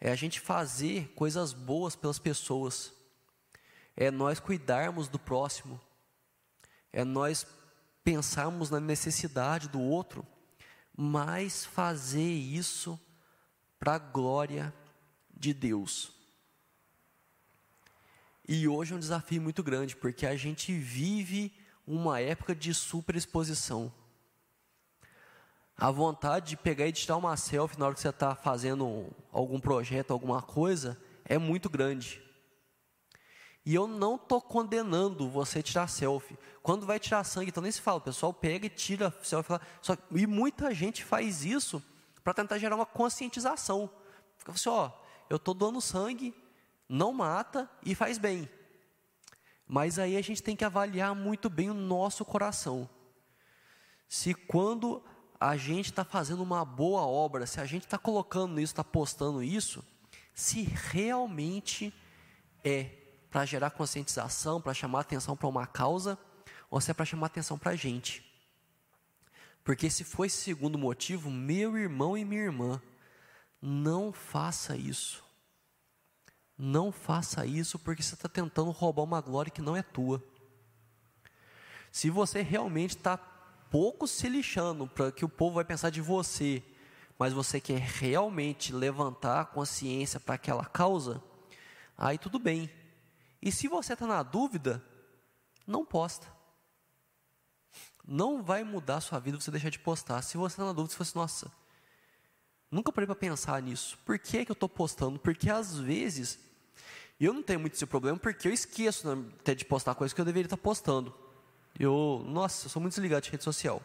É a gente fazer coisas boas pelas pessoas, é nós cuidarmos do próximo, é nós pensarmos na necessidade do outro, mas fazer isso para a glória de Deus. E hoje é um desafio muito grande, porque a gente vive uma época de superexposição. A vontade de pegar e de tirar uma selfie na hora que você está fazendo algum projeto, alguma coisa, é muito grande. E eu não estou condenando você tirar selfie. Quando vai tirar sangue, então nem se fala, o pessoal pega e tira selfie. Só, e muita gente faz isso para tentar gerar uma conscientização. Fica assim, ó, eu estou doando sangue, não mata e faz bem. Mas aí a gente tem que avaliar muito bem o nosso coração. Se quando a gente está fazendo uma boa obra, se a gente está colocando isso, está postando isso, se realmente é para gerar conscientização, para chamar atenção para uma causa, ou se é para chamar atenção para a gente. Porque se for esse segundo motivo, meu irmão e minha irmã, não faça isso. Não faça isso porque você está tentando roubar uma glória que não é tua. Se você realmente está pouco se lixando para que o povo vai pensar de você, mas você quer realmente levantar a consciência para aquela causa, aí tudo bem. E se você está na dúvida, não posta. Não vai mudar a sua vida você deixar de postar. Se você está na dúvida, se fosse, nossa, nunca parei para pensar nisso. Por que, que eu estou postando? Porque às vezes, eu não tenho muito esse problema, porque eu esqueço né, até de postar coisas que eu deveria estar postando. Eu, nossa, eu sou muito desligado de rede social.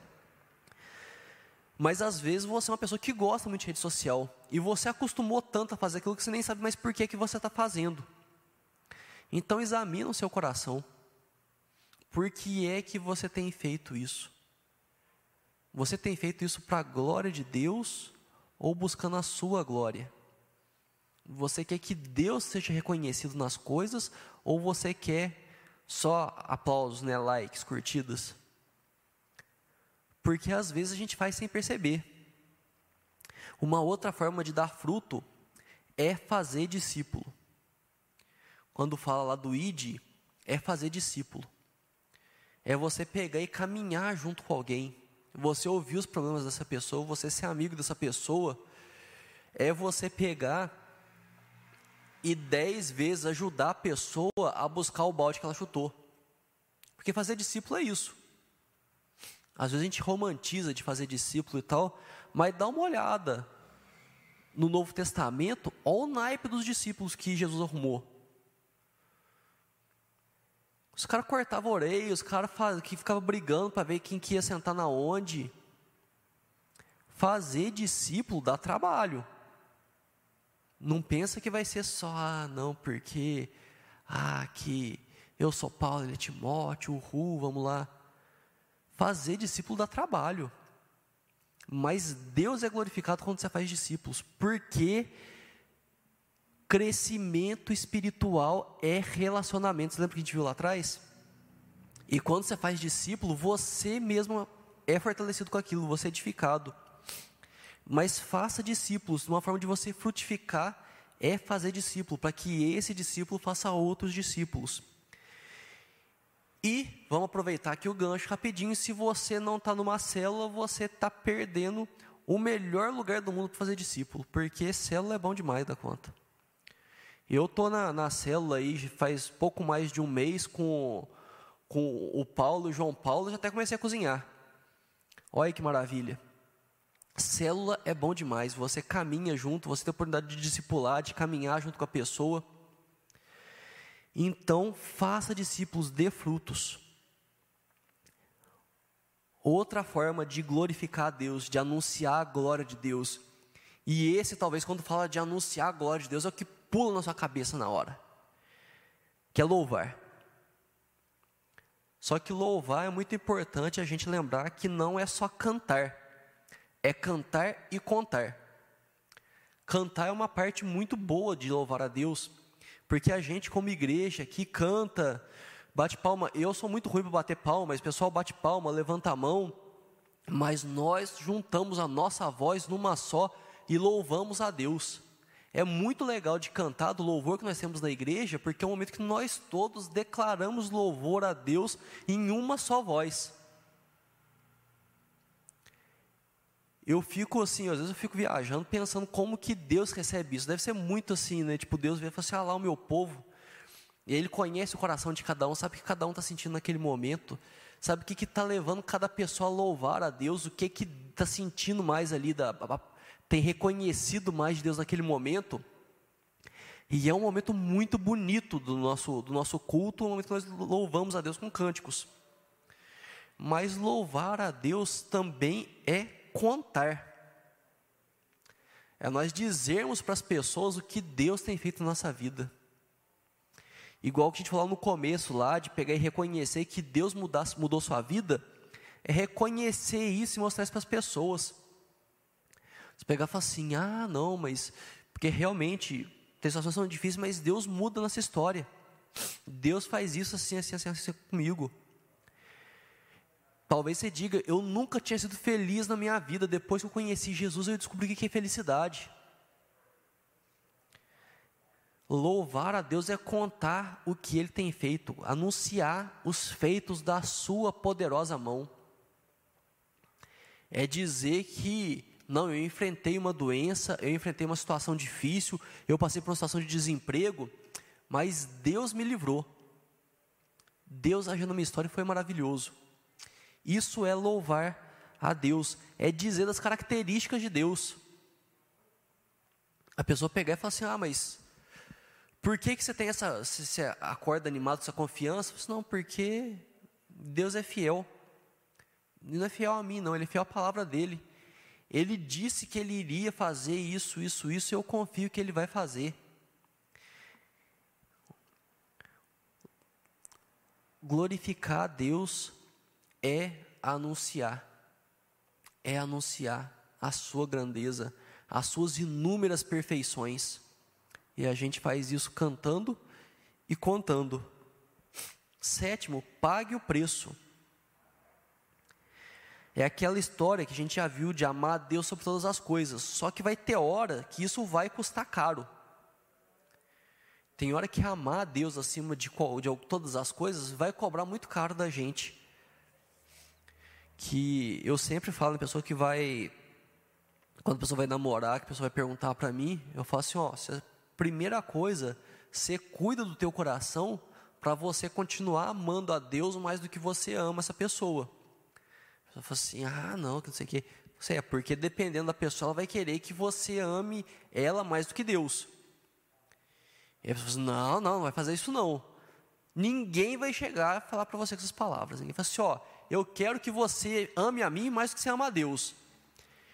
Mas às vezes você é uma pessoa que gosta muito de rede social e você acostumou tanto a fazer aquilo que você nem sabe mais por que, que você está fazendo. Então examine o seu coração. Por que é que você tem feito isso? Você tem feito isso para a glória de Deus ou buscando a sua glória? Você quer que Deus seja reconhecido nas coisas ou você quer só aplausos, né, likes, curtidas. Porque às vezes a gente faz sem perceber. Uma outra forma de dar fruto é fazer discípulo. Quando fala lá do ID, é fazer discípulo. É você pegar e caminhar junto com alguém. Você ouvir os problemas dessa pessoa, você ser amigo dessa pessoa. É você pegar e dez vezes ajudar a pessoa a buscar o balde que ela chutou. Porque fazer discípulo é isso. Às vezes a gente romantiza de fazer discípulo e tal, mas dá uma olhada no Novo Testamento, olha o naipe dos discípulos que Jesus arrumou. Os caras cortavam orelha, os caras que ficavam brigando para ver quem que ia sentar na onde. Fazer discípulo dá trabalho. Não pensa que vai ser só, ah, não, porque, ah, que eu sou Paulo, ele é Timóteo, uhul, vamos lá. Fazer discípulo dá trabalho. Mas Deus é glorificado quando você faz discípulos, porque crescimento espiritual é relacionamento. Você lembra que a gente viu lá atrás? E quando você faz discípulo, você mesmo é fortalecido com aquilo, você é edificado. Mas faça discípulos, uma forma de você frutificar é fazer discípulo, para que esse discípulo faça outros discípulos. E vamos aproveitar aqui o gancho rapidinho. Se você não está numa célula, você está perdendo o melhor lugar do mundo para fazer discípulo, porque célula é bom demais da conta. Eu estou na, na célula aí faz pouco mais de um mês com, com o Paulo o João Paulo, já até comecei a cozinhar. Olha que maravilha. Célula é bom demais, você caminha junto, você tem a oportunidade de discipular, de caminhar junto com a pessoa. Então, faça discípulos, dê frutos. Outra forma de glorificar a Deus, de anunciar a glória de Deus. E esse, talvez, quando fala de anunciar a glória de Deus, é o que pula na sua cabeça na hora. Que é louvar. Só que louvar é muito importante a gente lembrar que não é só cantar é cantar e contar. Cantar é uma parte muito boa de louvar a Deus, porque a gente, como igreja, que canta, bate palma. Eu sou muito ruim para bater palma, mas o pessoal bate palma, levanta a mão, mas nós juntamos a nossa voz numa só e louvamos a Deus. é muito legal de cantar do louvor que nós temos na igreja, porque é um momento que nós todos declaramos louvor a Deus em uma só voz. Eu fico assim, às vezes eu fico viajando pensando como que Deus recebe isso. Deve ser muito assim, né? Tipo, Deus vê e fala assim: ah lá, o meu povo. E aí ele conhece o coração de cada um, sabe o que cada um está sentindo naquele momento, sabe o que está levando cada pessoa a louvar a Deus, o que está sentindo mais ali, da, tem reconhecido mais de Deus naquele momento. E é um momento muito bonito do nosso, do nosso culto, um momento que nós louvamos a Deus com cânticos. Mas louvar a Deus também é contar. É nós dizermos para as pessoas o que Deus tem feito na nossa vida. Igual que a gente falou no começo lá, de pegar e reconhecer que Deus mudasse, mudou sua vida, é reconhecer isso e mostrar isso para as pessoas. Você pegar e falar assim, ah, não, mas. Porque realmente, tem situações difíceis, mas Deus muda nossa história. Deus faz isso assim, assim, assim, assim comigo. Talvez você diga, eu nunca tinha sido feliz na minha vida. Depois que eu conheci Jesus, eu descobri o que é felicidade. Louvar a Deus é contar o que Ele tem feito, anunciar os feitos da Sua poderosa mão. É dizer que não, eu enfrentei uma doença, eu enfrentei uma situação difícil, eu passei por uma situação de desemprego, mas Deus me livrou. Deus agindo na minha história foi maravilhoso. Isso é louvar a Deus, é dizer das características de Deus. A pessoa pegar e falar assim: ah, mas por que, que você tem essa, você acorda animado, essa confiança? Falo, não, porque Deus é fiel. Ele não é fiel a mim, não, ele é fiel à palavra dele. Ele disse que ele iria fazer isso, isso, isso, e eu confio que ele vai fazer. Glorificar a Deus é anunciar, é anunciar a sua grandeza, as suas inúmeras perfeições. E a gente faz isso cantando e contando. Sétimo, pague o preço. É aquela história que a gente já viu de amar a Deus sobre todas as coisas. Só que vai ter hora que isso vai custar caro. Tem hora que amar a Deus acima de, de todas as coisas vai cobrar muito caro da gente. Que eu sempre falo na pessoa que vai. Quando a pessoa vai namorar, que a pessoa vai perguntar para mim, eu falo assim: ó, a primeira coisa, você cuida do teu coração para você continuar amando a Deus mais do que você ama essa pessoa. Ela falou assim: ah, não, que não sei o quê. É porque dependendo da pessoa, ela vai querer que você ame ela mais do que Deus. E a pessoa fala assim, não, não, não vai fazer isso não. Ninguém vai chegar e falar para você com essas palavras. Ninguém fala assim, ó, eu quero que você ame a mim mais do que você ama a Deus.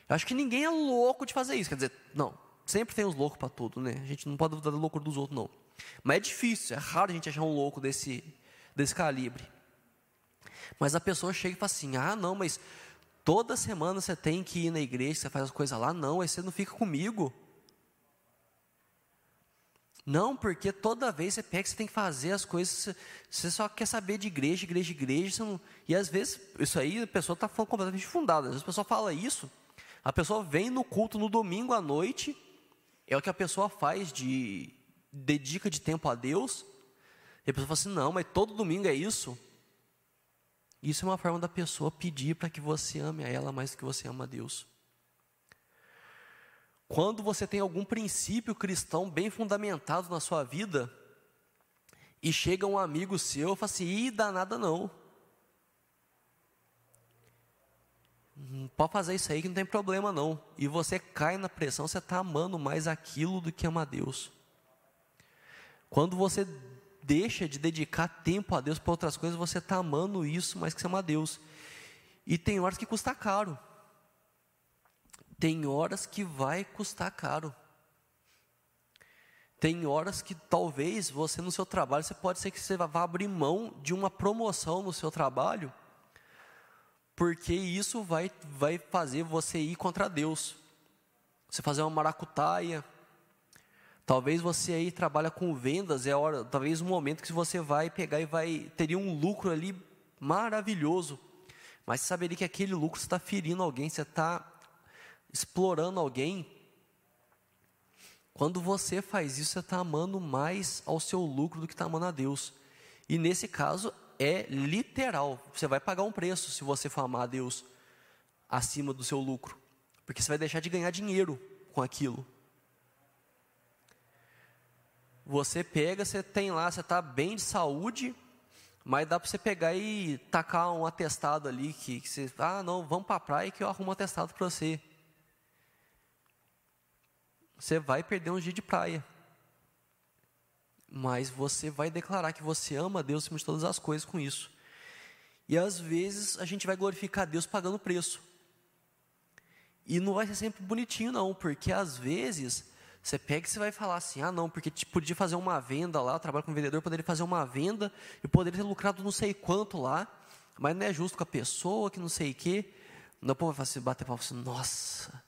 Eu acho que ninguém é louco de fazer isso. Quer dizer, não, sempre tem os loucos para tudo, né? A gente não pode duvidar da loucura dos outros, não. Mas é difícil, é raro a gente achar um louco desse, desse calibre. Mas a pessoa chega e fala assim: ah, não, mas toda semana você tem que ir na igreja, você faz as coisas lá. Não, aí você não fica comigo. Não, porque toda vez você pega, você tem que fazer as coisas, você só quer saber de igreja, igreja, igreja. Não, e às vezes, isso aí a pessoa está completamente fundada. Às vezes a pessoa fala isso, a pessoa vem no culto no domingo à noite, é o que a pessoa faz de dedica de tempo a Deus. E a pessoa fala assim: não, mas todo domingo é isso. Isso é uma forma da pessoa pedir para que você ame a ela mais do que você ama a Deus. Quando você tem algum princípio cristão bem fundamentado na sua vida, e chega um amigo seu e fala assim: ih, dá nada não. Não pode fazer isso aí que não tem problema não. E você cai na pressão, você está amando mais aquilo do que ama a Deus. Quando você deixa de dedicar tempo a Deus para outras coisas, você está amando isso mais que você ama a Deus. E tem horas que custa caro. Tem horas que vai custar caro. Tem horas que talvez você no seu trabalho, você pode ser que você vá abrir mão de uma promoção no seu trabalho, porque isso vai, vai fazer você ir contra Deus. Você fazer uma maracutaia, Talvez você aí trabalha com vendas, é hora, talvez um momento que você vai pegar e vai teria um lucro ali maravilhoso, mas saberia que aquele lucro está ferindo alguém, você está explorando alguém. Quando você faz isso, você está amando mais ao seu lucro do que está amando a Deus. E nesse caso, é literal. Você vai pagar um preço se você for amar a Deus acima do seu lucro. Porque você vai deixar de ganhar dinheiro com aquilo. Você pega, você tem lá, você está bem de saúde, mas dá para você pegar e tacar um atestado ali que, que você, ah, não, vamos para a praia que eu arrumo um atestado para você. Você vai perder um dia de praia. Mas você vai declarar que você ama a Deus acima de todas as coisas com isso. E às vezes a gente vai glorificar Deus pagando preço. E não vai ser sempre bonitinho, não, porque às vezes você pega e você vai falar assim: ah, não, porque podia fazer uma venda lá, eu trabalho com vendedor, poderia fazer uma venda e poderia ter lucrado não sei quanto lá, mas não é justo com a pessoa que não sei o quê. Não, povo vai assim, bater palma assim: nossa,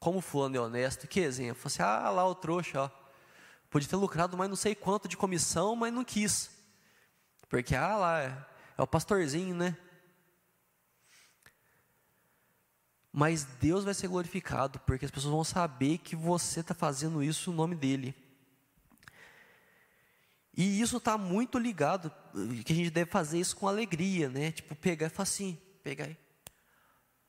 como fulano é honesto, que exemplo. Assim, ah, lá o trouxa, ó. Podia ter lucrado mais não sei quanto de comissão, mas não quis. Porque, ah, lá, é, é o pastorzinho, né? Mas Deus vai ser glorificado, porque as pessoas vão saber que você está fazendo isso no nome dEle. E isso está muito ligado, que a gente deve fazer isso com alegria, né? Tipo, pegar e falar assim, pegar e...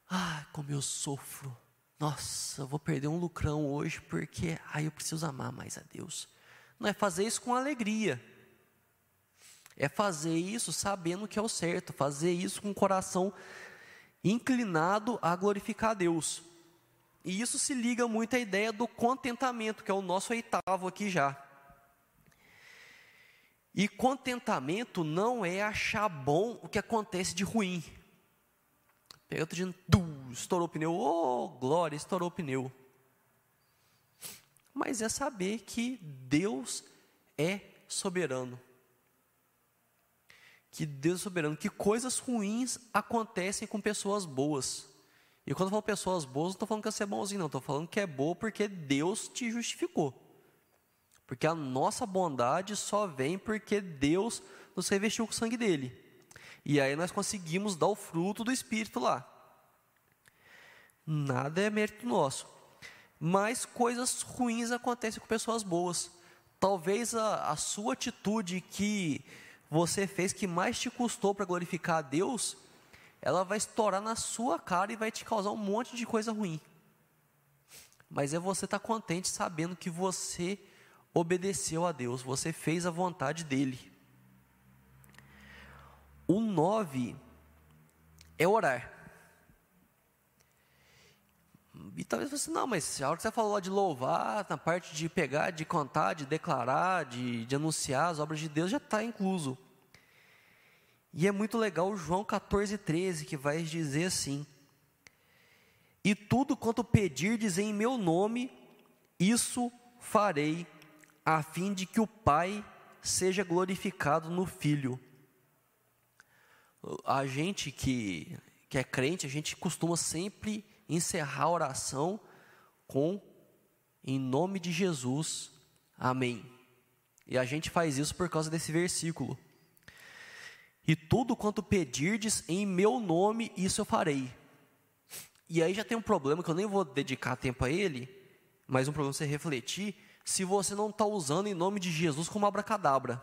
Ah, como eu sofro nossa, eu vou perder um lucrão hoje porque aí eu preciso amar mais a Deus. Não é fazer isso com alegria. É fazer isso sabendo que é o certo, fazer isso com o coração inclinado a glorificar a Deus. E isso se liga muito à ideia do contentamento, que é o nosso oitavo aqui já. E contentamento não é achar bom o que acontece de ruim. Pega outro dia, estourou o pneu, oh, glória, estourou o pneu. Mas é saber que Deus é soberano. Que Deus é soberano, que coisas ruins acontecem com pessoas boas. E quando eu falo pessoas boas, não estou falando que você é bonzinho, não. Estou falando que é boa porque Deus te justificou. Porque a nossa bondade só vem porque Deus nos revestiu com o sangue dele. E aí nós conseguimos dar o fruto do Espírito lá. Nada é mérito nosso. Mas coisas ruins acontecem com pessoas boas. Talvez a, a sua atitude que você fez que mais te custou para glorificar a Deus, ela vai estourar na sua cara e vai te causar um monte de coisa ruim. Mas é você estar tá contente sabendo que você obedeceu a Deus, você fez a vontade dEle. O nove é orar. E talvez você, não, mas a hora que você falou de louvar, na parte de pegar, de contar, de declarar, de, de anunciar as obras de Deus, já está incluso. E é muito legal o João 14, 13, que vai dizer assim: E tudo quanto pedirdes em meu nome, isso farei, a fim de que o Pai seja glorificado no Filho a gente que, que é crente, a gente costuma sempre encerrar a oração com em nome de Jesus, amém. E a gente faz isso por causa desse versículo. E tudo quanto pedirdes em meu nome, isso eu farei. E aí já tem um problema que eu nem vou dedicar tempo a ele, mas um problema você refletir, se você não está usando em nome de Jesus como abracadabra.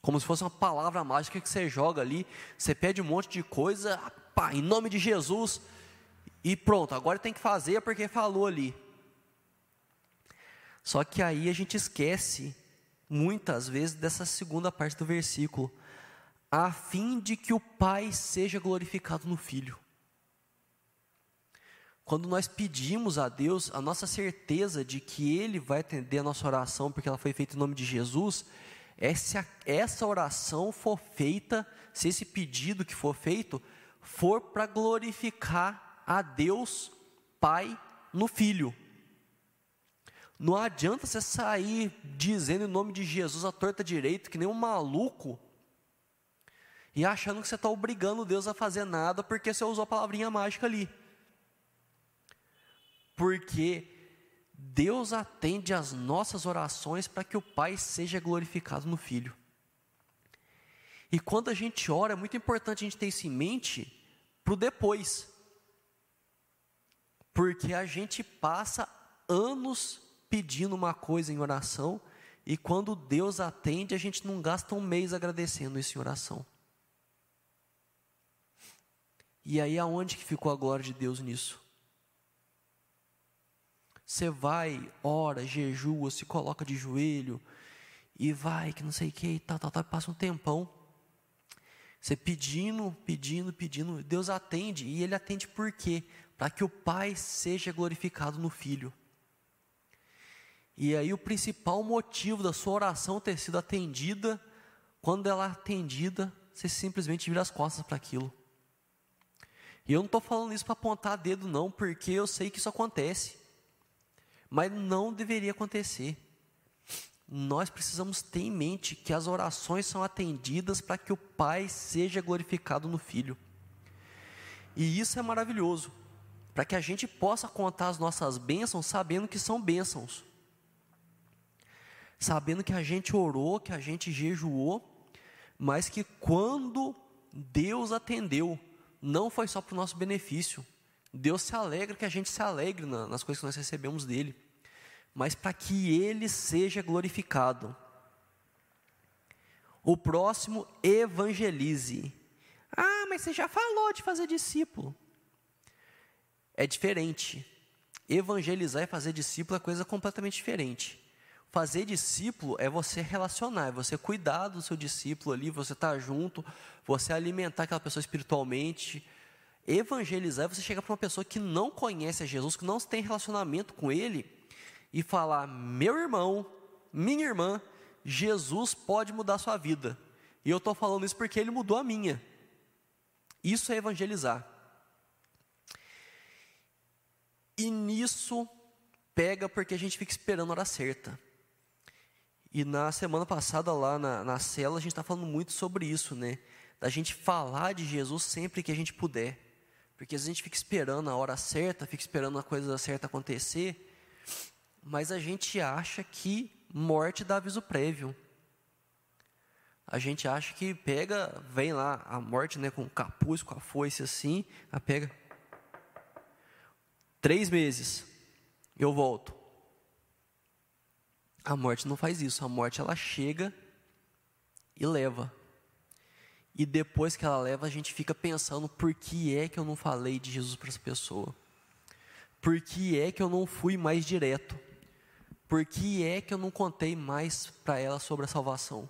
Como se fosse uma palavra mágica que você joga ali, você pede um monte de coisa, pá, em nome de Jesus, e pronto, agora tem que fazer porque falou ali. Só que aí a gente esquece, muitas vezes, dessa segunda parte do versículo, a fim de que o Pai seja glorificado no Filho. Quando nós pedimos a Deus a nossa certeza de que Ele vai atender a nossa oração, porque ela foi feita em nome de Jesus, essa, essa oração for feita, se esse pedido que for feito, for para glorificar a Deus Pai no Filho. Não adianta você sair dizendo em nome de Jesus a torta direito, que nem um maluco, e achando que você está obrigando Deus a fazer nada porque você usou a palavrinha mágica ali. Porque Deus atende às nossas orações para que o Pai seja glorificado no Filho. E quando a gente ora, é muito importante a gente ter isso em mente para o depois. Porque a gente passa anos pedindo uma coisa em oração, e quando Deus atende, a gente não gasta um mês agradecendo isso em oração. E aí aonde que ficou a glória de Deus nisso? Você vai, ora, jejua, se coloca de joelho e vai, que não sei o que, e tal, tal, tal, passa um tempão. Você pedindo, pedindo, pedindo, Deus atende, e Ele atende por quê? Para que o Pai seja glorificado no Filho. E aí o principal motivo da sua oração ter sido atendida, quando ela é atendida, você simplesmente vira as costas para aquilo. E eu não estou falando isso para apontar dedo, não, porque eu sei que isso acontece. Mas não deveria acontecer. Nós precisamos ter em mente que as orações são atendidas para que o Pai seja glorificado no Filho. E isso é maravilhoso, para que a gente possa contar as nossas bênçãos sabendo que são bênçãos. Sabendo que a gente orou, que a gente jejuou, mas que quando Deus atendeu, não foi só para o nosso benefício. Deus se alegra que a gente se alegre nas coisas que nós recebemos dele, mas para que ele seja glorificado. O próximo, evangelize. Ah, mas você já falou de fazer discípulo. É diferente. Evangelizar e fazer discípulo é coisa completamente diferente. Fazer discípulo é você relacionar, é você cuidar do seu discípulo ali, você estar tá junto, você alimentar aquela pessoa espiritualmente. Evangelizar você chegar para uma pessoa que não conhece a Jesus, que não tem relacionamento com Ele, e falar: meu irmão, minha irmã, Jesus pode mudar a sua vida. E eu estou falando isso porque Ele mudou a minha. Isso é evangelizar. E nisso pega porque a gente fica esperando a hora certa. E na semana passada, lá na, na cela, a gente está falando muito sobre isso, né? Da gente falar de Jesus sempre que a gente puder. Porque a gente fica esperando a hora certa, fica esperando a coisa certa acontecer, mas a gente acha que morte dá aviso prévio. A gente acha que pega, vem lá a morte, né, com o capuz, com a foice assim, a pega. Três meses, eu volto. A morte não faz isso. A morte ela chega e leva. E depois que ela leva, a gente fica pensando por que é que eu não falei de Jesus para essa pessoa? Por que é que eu não fui mais direto? Por que é que eu não contei mais para ela sobre a salvação?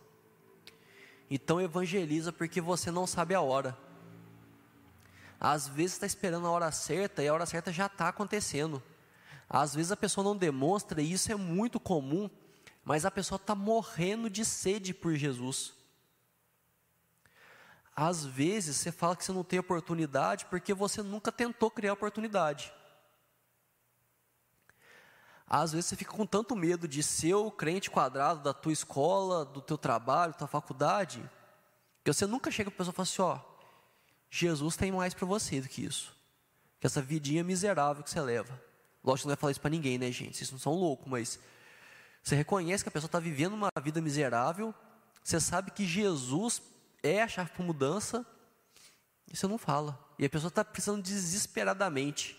Então evangeliza porque você não sabe a hora. Às vezes está esperando a hora certa e a hora certa já está acontecendo. Às vezes a pessoa não demonstra, e isso é muito comum mas a pessoa está morrendo de sede por Jesus. Às vezes você fala que você não tem oportunidade porque você nunca tentou criar oportunidade. Às vezes você fica com tanto medo de ser o crente quadrado da tua escola, do teu trabalho, da tua faculdade, que você nunca chega para a pessoa e fala assim: ó, Jesus tem mais para você do que isso. Que essa vidinha miserável que você leva. Lógico que não vai falar isso para ninguém, né, gente? Vocês não são loucos, mas você reconhece que a pessoa está vivendo uma vida miserável, você sabe que Jesus é a chave para mudança, e você não fala. E a pessoa está precisando desesperadamente.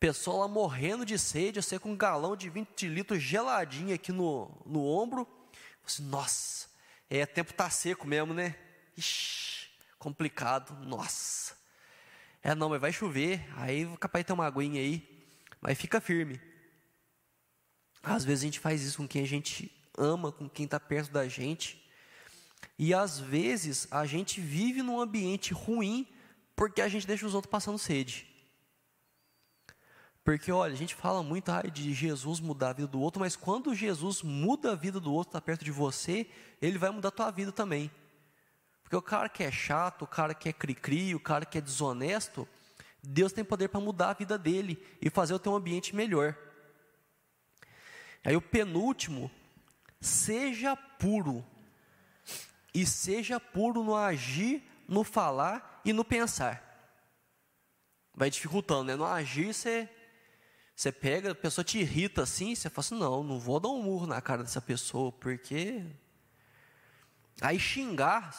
Pessoa lá morrendo de sede, você com um galão de 20 litros geladinho aqui no, no ombro. Você, nossa, é tempo tá seco mesmo, né? Ixi, complicado, nossa. É não, mas vai chover, aí capaz de ter uma aguinha aí, mas fica firme. Às vezes a gente faz isso com quem a gente ama, com quem está perto da gente. E às vezes a gente vive num ambiente ruim porque a gente deixa os outros passando sede. Porque olha, a gente fala muito ah, de Jesus mudar a vida do outro, mas quando Jesus muda a vida do outro, está perto de você, ele vai mudar a tua vida também. Porque o cara que é chato, o cara que é cri-cri, o cara que é desonesto, Deus tem poder para mudar a vida dele e fazer o teu ambiente melhor. Aí o penúltimo, seja puro. E seja puro no agir, no falar e no pensar. Vai dificultando, né? No agir você você pega, a pessoa te irrita assim, você fala assim, não, não vou dar um murro na cara dessa pessoa, porque aí xingar,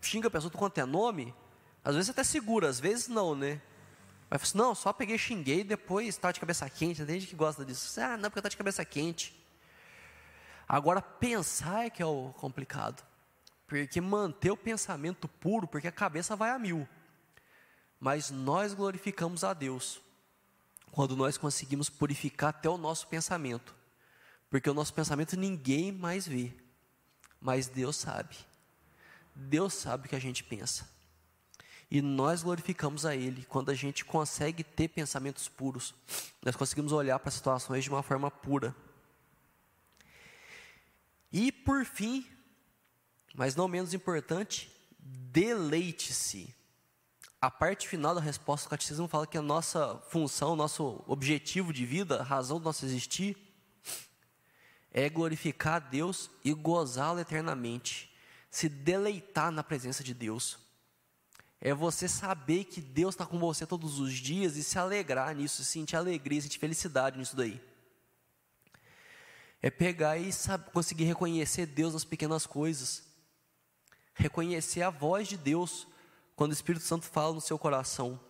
xinga a pessoa do quanto é nome, às vezes até segura, às vezes não, né? Vai falar assim, não, só peguei, xinguei e depois estava de cabeça quente. Tem gente que gosta disso. Ah, não, porque estou de cabeça quente. Agora, pensar é que é o complicado. Porque manter o pensamento puro, porque a cabeça vai a mil. Mas nós glorificamos a Deus quando nós conseguimos purificar até o nosso pensamento. Porque o nosso pensamento ninguém mais vê, mas Deus sabe. Deus sabe o que a gente pensa. E nós glorificamos a Ele quando a gente consegue ter pensamentos puros. Nós conseguimos olhar para situações de uma forma pura. E por fim, mas não menos importante, deleite-se. A parte final da resposta do catecismo fala que a nossa função, nosso objetivo de vida, a razão do nosso existir, é glorificar a Deus e gozá-lo eternamente, se deleitar na presença de Deus é você saber que Deus está com você todos os dias e se alegrar nisso, sentir alegria, sentir felicidade nisso daí. É pegar e sabe, conseguir reconhecer Deus nas pequenas coisas, reconhecer a voz de Deus quando o Espírito Santo fala no seu coração.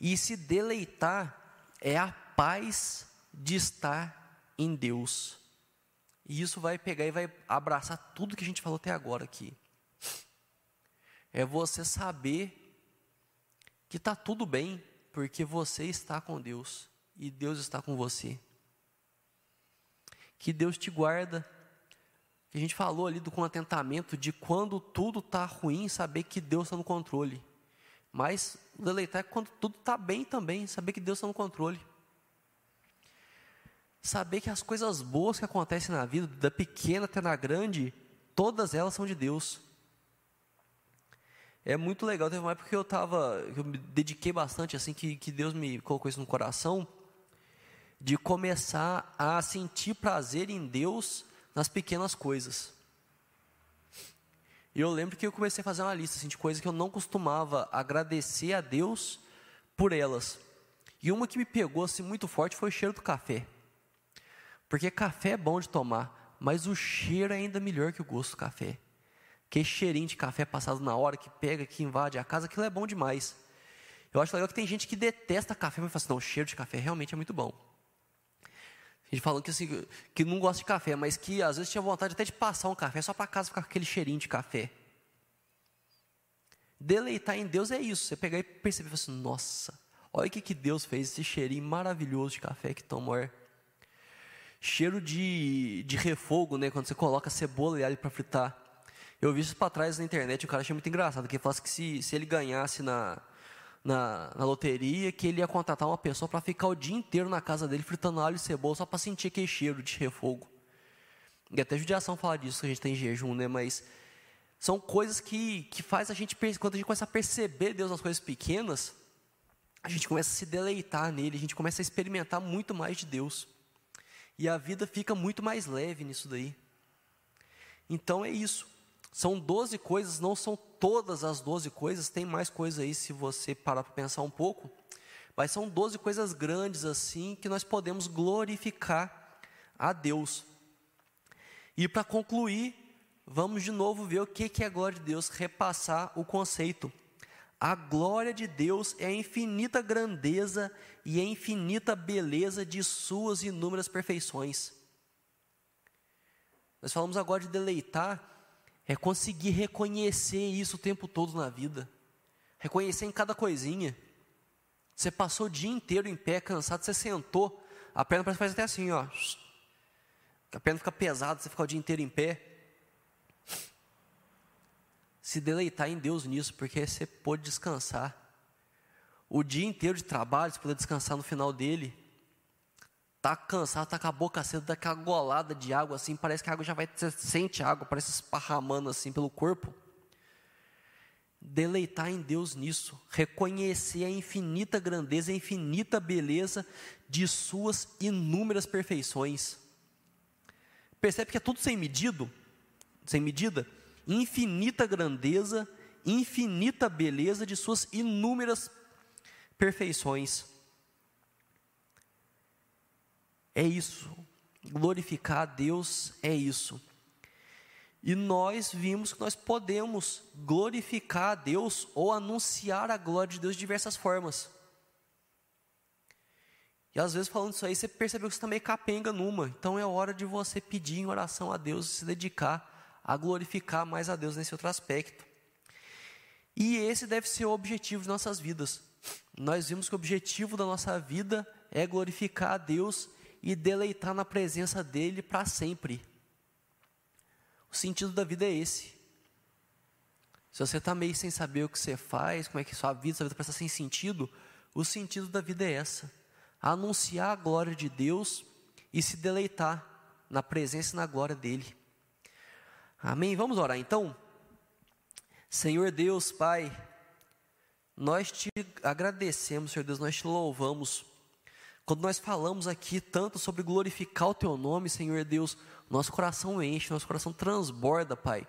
E se deleitar é a paz de estar em Deus. E isso vai pegar e vai abraçar tudo que a gente falou até agora aqui é você saber que está tudo bem, porque você está com Deus e Deus está com você. Que Deus te guarda. A gente falou ali do contentamento de quando tudo está ruim, saber que Deus está no controle. Mas o deleitar é quando tudo está bem também, saber que Deus está no controle. Saber que as coisas boas que acontecem na vida, da pequena até na grande, todas elas são de Deus é muito legal. Teve uma época que eu tava, eu me dediquei bastante, assim, que, que Deus me colocou isso no coração, de começar a sentir prazer em Deus nas pequenas coisas. E eu lembro que eu comecei a fazer uma lista assim, de coisas que eu não costumava agradecer a Deus por elas. E uma que me pegou assim muito forte foi o cheiro do café. Porque café é bom de tomar, mas o cheiro é ainda melhor que o gosto do café. Que cheirinho de café passado na hora, que pega, que invade a casa, aquilo é bom demais. Eu acho legal que tem gente que detesta café, mas fala assim, não, o cheiro de café realmente é muito bom. Gente falando que, assim, que não gosta de café, mas que às vezes tinha vontade até de passar um café só para casa ficar com aquele cheirinho de café. Deleitar em Deus é isso, você pegar e perceber assim, nossa, olha o que, que Deus fez, esse cheirinho maravilhoso de café que toma Cheiro de, de refogo, né? Quando você coloca cebola e alho para fritar. Eu vi isso para trás na internet, o cara achei muito engraçado, que falasse que se, se ele ganhasse na, na, na, loteria, que ele ia contratar uma pessoa para ficar o dia inteiro na casa dele fritando alho e cebola só para sentir aquele cheiro de refogo. E até judiação fala disso, que a gente tem jejum, né? Mas são coisas que, que faz a gente, quando a gente começa a perceber Deus nas coisas pequenas, a gente começa a se deleitar nele, a gente começa a experimentar muito mais de Deus. E a vida fica muito mais leve nisso daí. Então é isso. São 12 coisas, não são todas as 12 coisas, tem mais coisa aí se você parar para pensar um pouco. Mas são 12 coisas grandes assim que nós podemos glorificar a Deus. E para concluir, vamos de novo ver o que é a glória de Deus, repassar o conceito. A glória de Deus é a infinita grandeza e a infinita beleza de suas inúmeras perfeições. Nós falamos agora de deleitar, é conseguir reconhecer isso o tempo todo na vida. Reconhecer em cada coisinha. Você passou o dia inteiro em pé, cansado, você sentou, a perna parece fazer até assim, ó. A perna fica pesada, você fica o dia inteiro em pé. Se deleitar em Deus nisso, porque você pôde descansar. O dia inteiro de trabalho, você poder descansar no final dele tá cansado, tá com a boca cedo, dá aquela golada de água assim, parece que a água já vai, você sente água, parece esparramando assim pelo corpo. Deleitar em Deus nisso, reconhecer a infinita grandeza, a infinita beleza de suas inúmeras perfeições. Percebe que é tudo sem medido, sem medida? Infinita grandeza, infinita beleza de suas inúmeras perfeições. É isso. Glorificar a Deus é isso. E nós vimos que nós podemos glorificar a Deus ou anunciar a glória de Deus de diversas formas. E às vezes falando isso aí, você percebeu que você está meio capenga numa. Então é hora de você pedir em oração a Deus e se dedicar a glorificar mais a Deus nesse outro aspecto. E esse deve ser o objetivo de nossas vidas. Nós vimos que o objetivo da nossa vida é glorificar a Deus e deleitar na presença dEle para sempre. O sentido da vida é esse. Se você está meio sem saber o que você faz, como é que sua vida, sua vida parece sem sentido, o sentido da vida é essa: anunciar a glória de Deus e se deleitar na presença e na glória dele. Amém? Vamos orar então? Senhor Deus, Pai, nós te agradecemos, Senhor Deus, nós te louvamos. Quando nós falamos aqui tanto sobre glorificar o Teu nome, Senhor Deus, nosso coração enche, nosso coração transborda, Pai,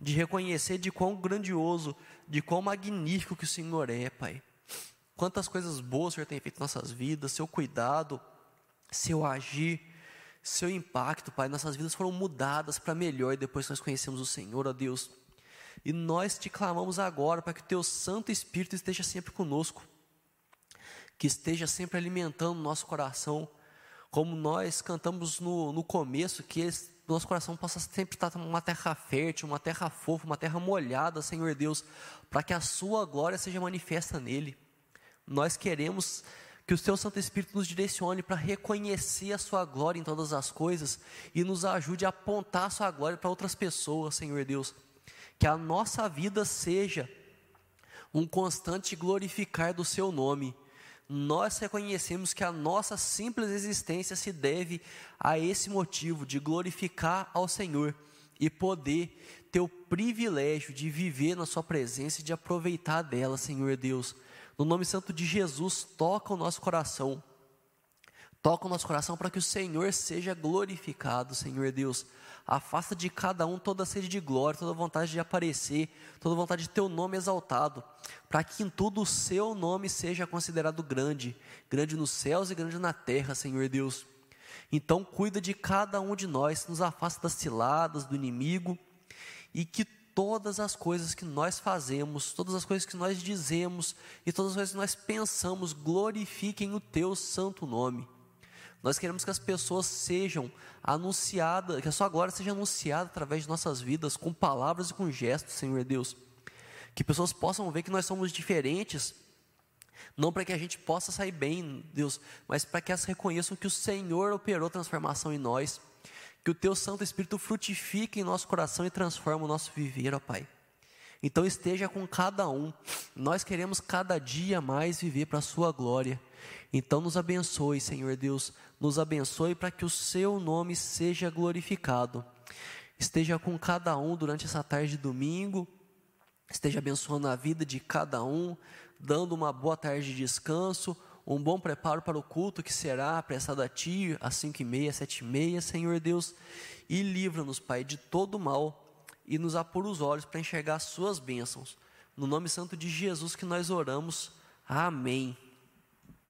de reconhecer de quão grandioso, de quão magnífico que o Senhor é, Pai. Quantas coisas boas o Senhor tem feito em nossas vidas, seu cuidado, seu agir, seu impacto, Pai. Nossas vidas foram mudadas para melhor depois que nós conhecemos o Senhor, ó Deus. E nós te clamamos agora para que o teu Santo Espírito esteja sempre conosco, que esteja sempre alimentando nosso coração, como nós cantamos no, no começo, que esse, nosso coração possa sempre estar uma terra fértil, uma terra fofa, uma terra molhada, Senhor Deus, para que a Sua glória seja manifesta nele. Nós queremos que o Teu Santo Espírito nos direcione para reconhecer a Sua glória em todas as coisas e nos ajude a apontar a Sua glória para outras pessoas, Senhor Deus que a nossa vida seja um constante glorificar do seu nome. Nós reconhecemos que a nossa simples existência se deve a esse motivo de glorificar ao Senhor e poder ter o privilégio de viver na Sua presença e de aproveitar dela, Senhor Deus. No nome santo de Jesus, toca o nosso coração. Toca o nosso coração para que o Senhor seja glorificado, Senhor Deus. Afasta de cada um toda sede de glória, toda vontade de aparecer, toda vontade de ter o nome exaltado, para que em tudo o seu nome seja considerado grande, grande nos céus e grande na terra, Senhor Deus. Então, cuida de cada um de nós, nos afasta das ciladas do inimigo e que todas as coisas que nós fazemos, todas as coisas que nós dizemos e todas as coisas que nós pensamos glorifiquem o teu santo nome. Nós queremos que as pessoas sejam anunciadas, que a sua glória seja anunciada através de nossas vidas, com palavras e com gestos, Senhor Deus. Que pessoas possam ver que nós somos diferentes, não para que a gente possa sair bem, Deus, mas para que elas reconheçam que o Senhor operou transformação em nós, que o Teu Santo Espírito frutifique em nosso coração e transforme o nosso viver, ó Pai. Então esteja com cada um. Nós queremos cada dia mais viver para a Sua glória. Então nos abençoe, Senhor Deus, nos abençoe para que o seu nome seja glorificado. Esteja com cada um durante essa tarde de domingo, esteja abençoando a vida de cada um, dando uma boa tarde de descanso, um bom preparo para o culto que será prestado a Ti às cinco e meia, sete e meia, Senhor Deus, e livra-nos, Pai, de todo mal e nos apura os olhos para enxergar as Suas bênçãos. No nome santo de Jesus que nós oramos. Amém.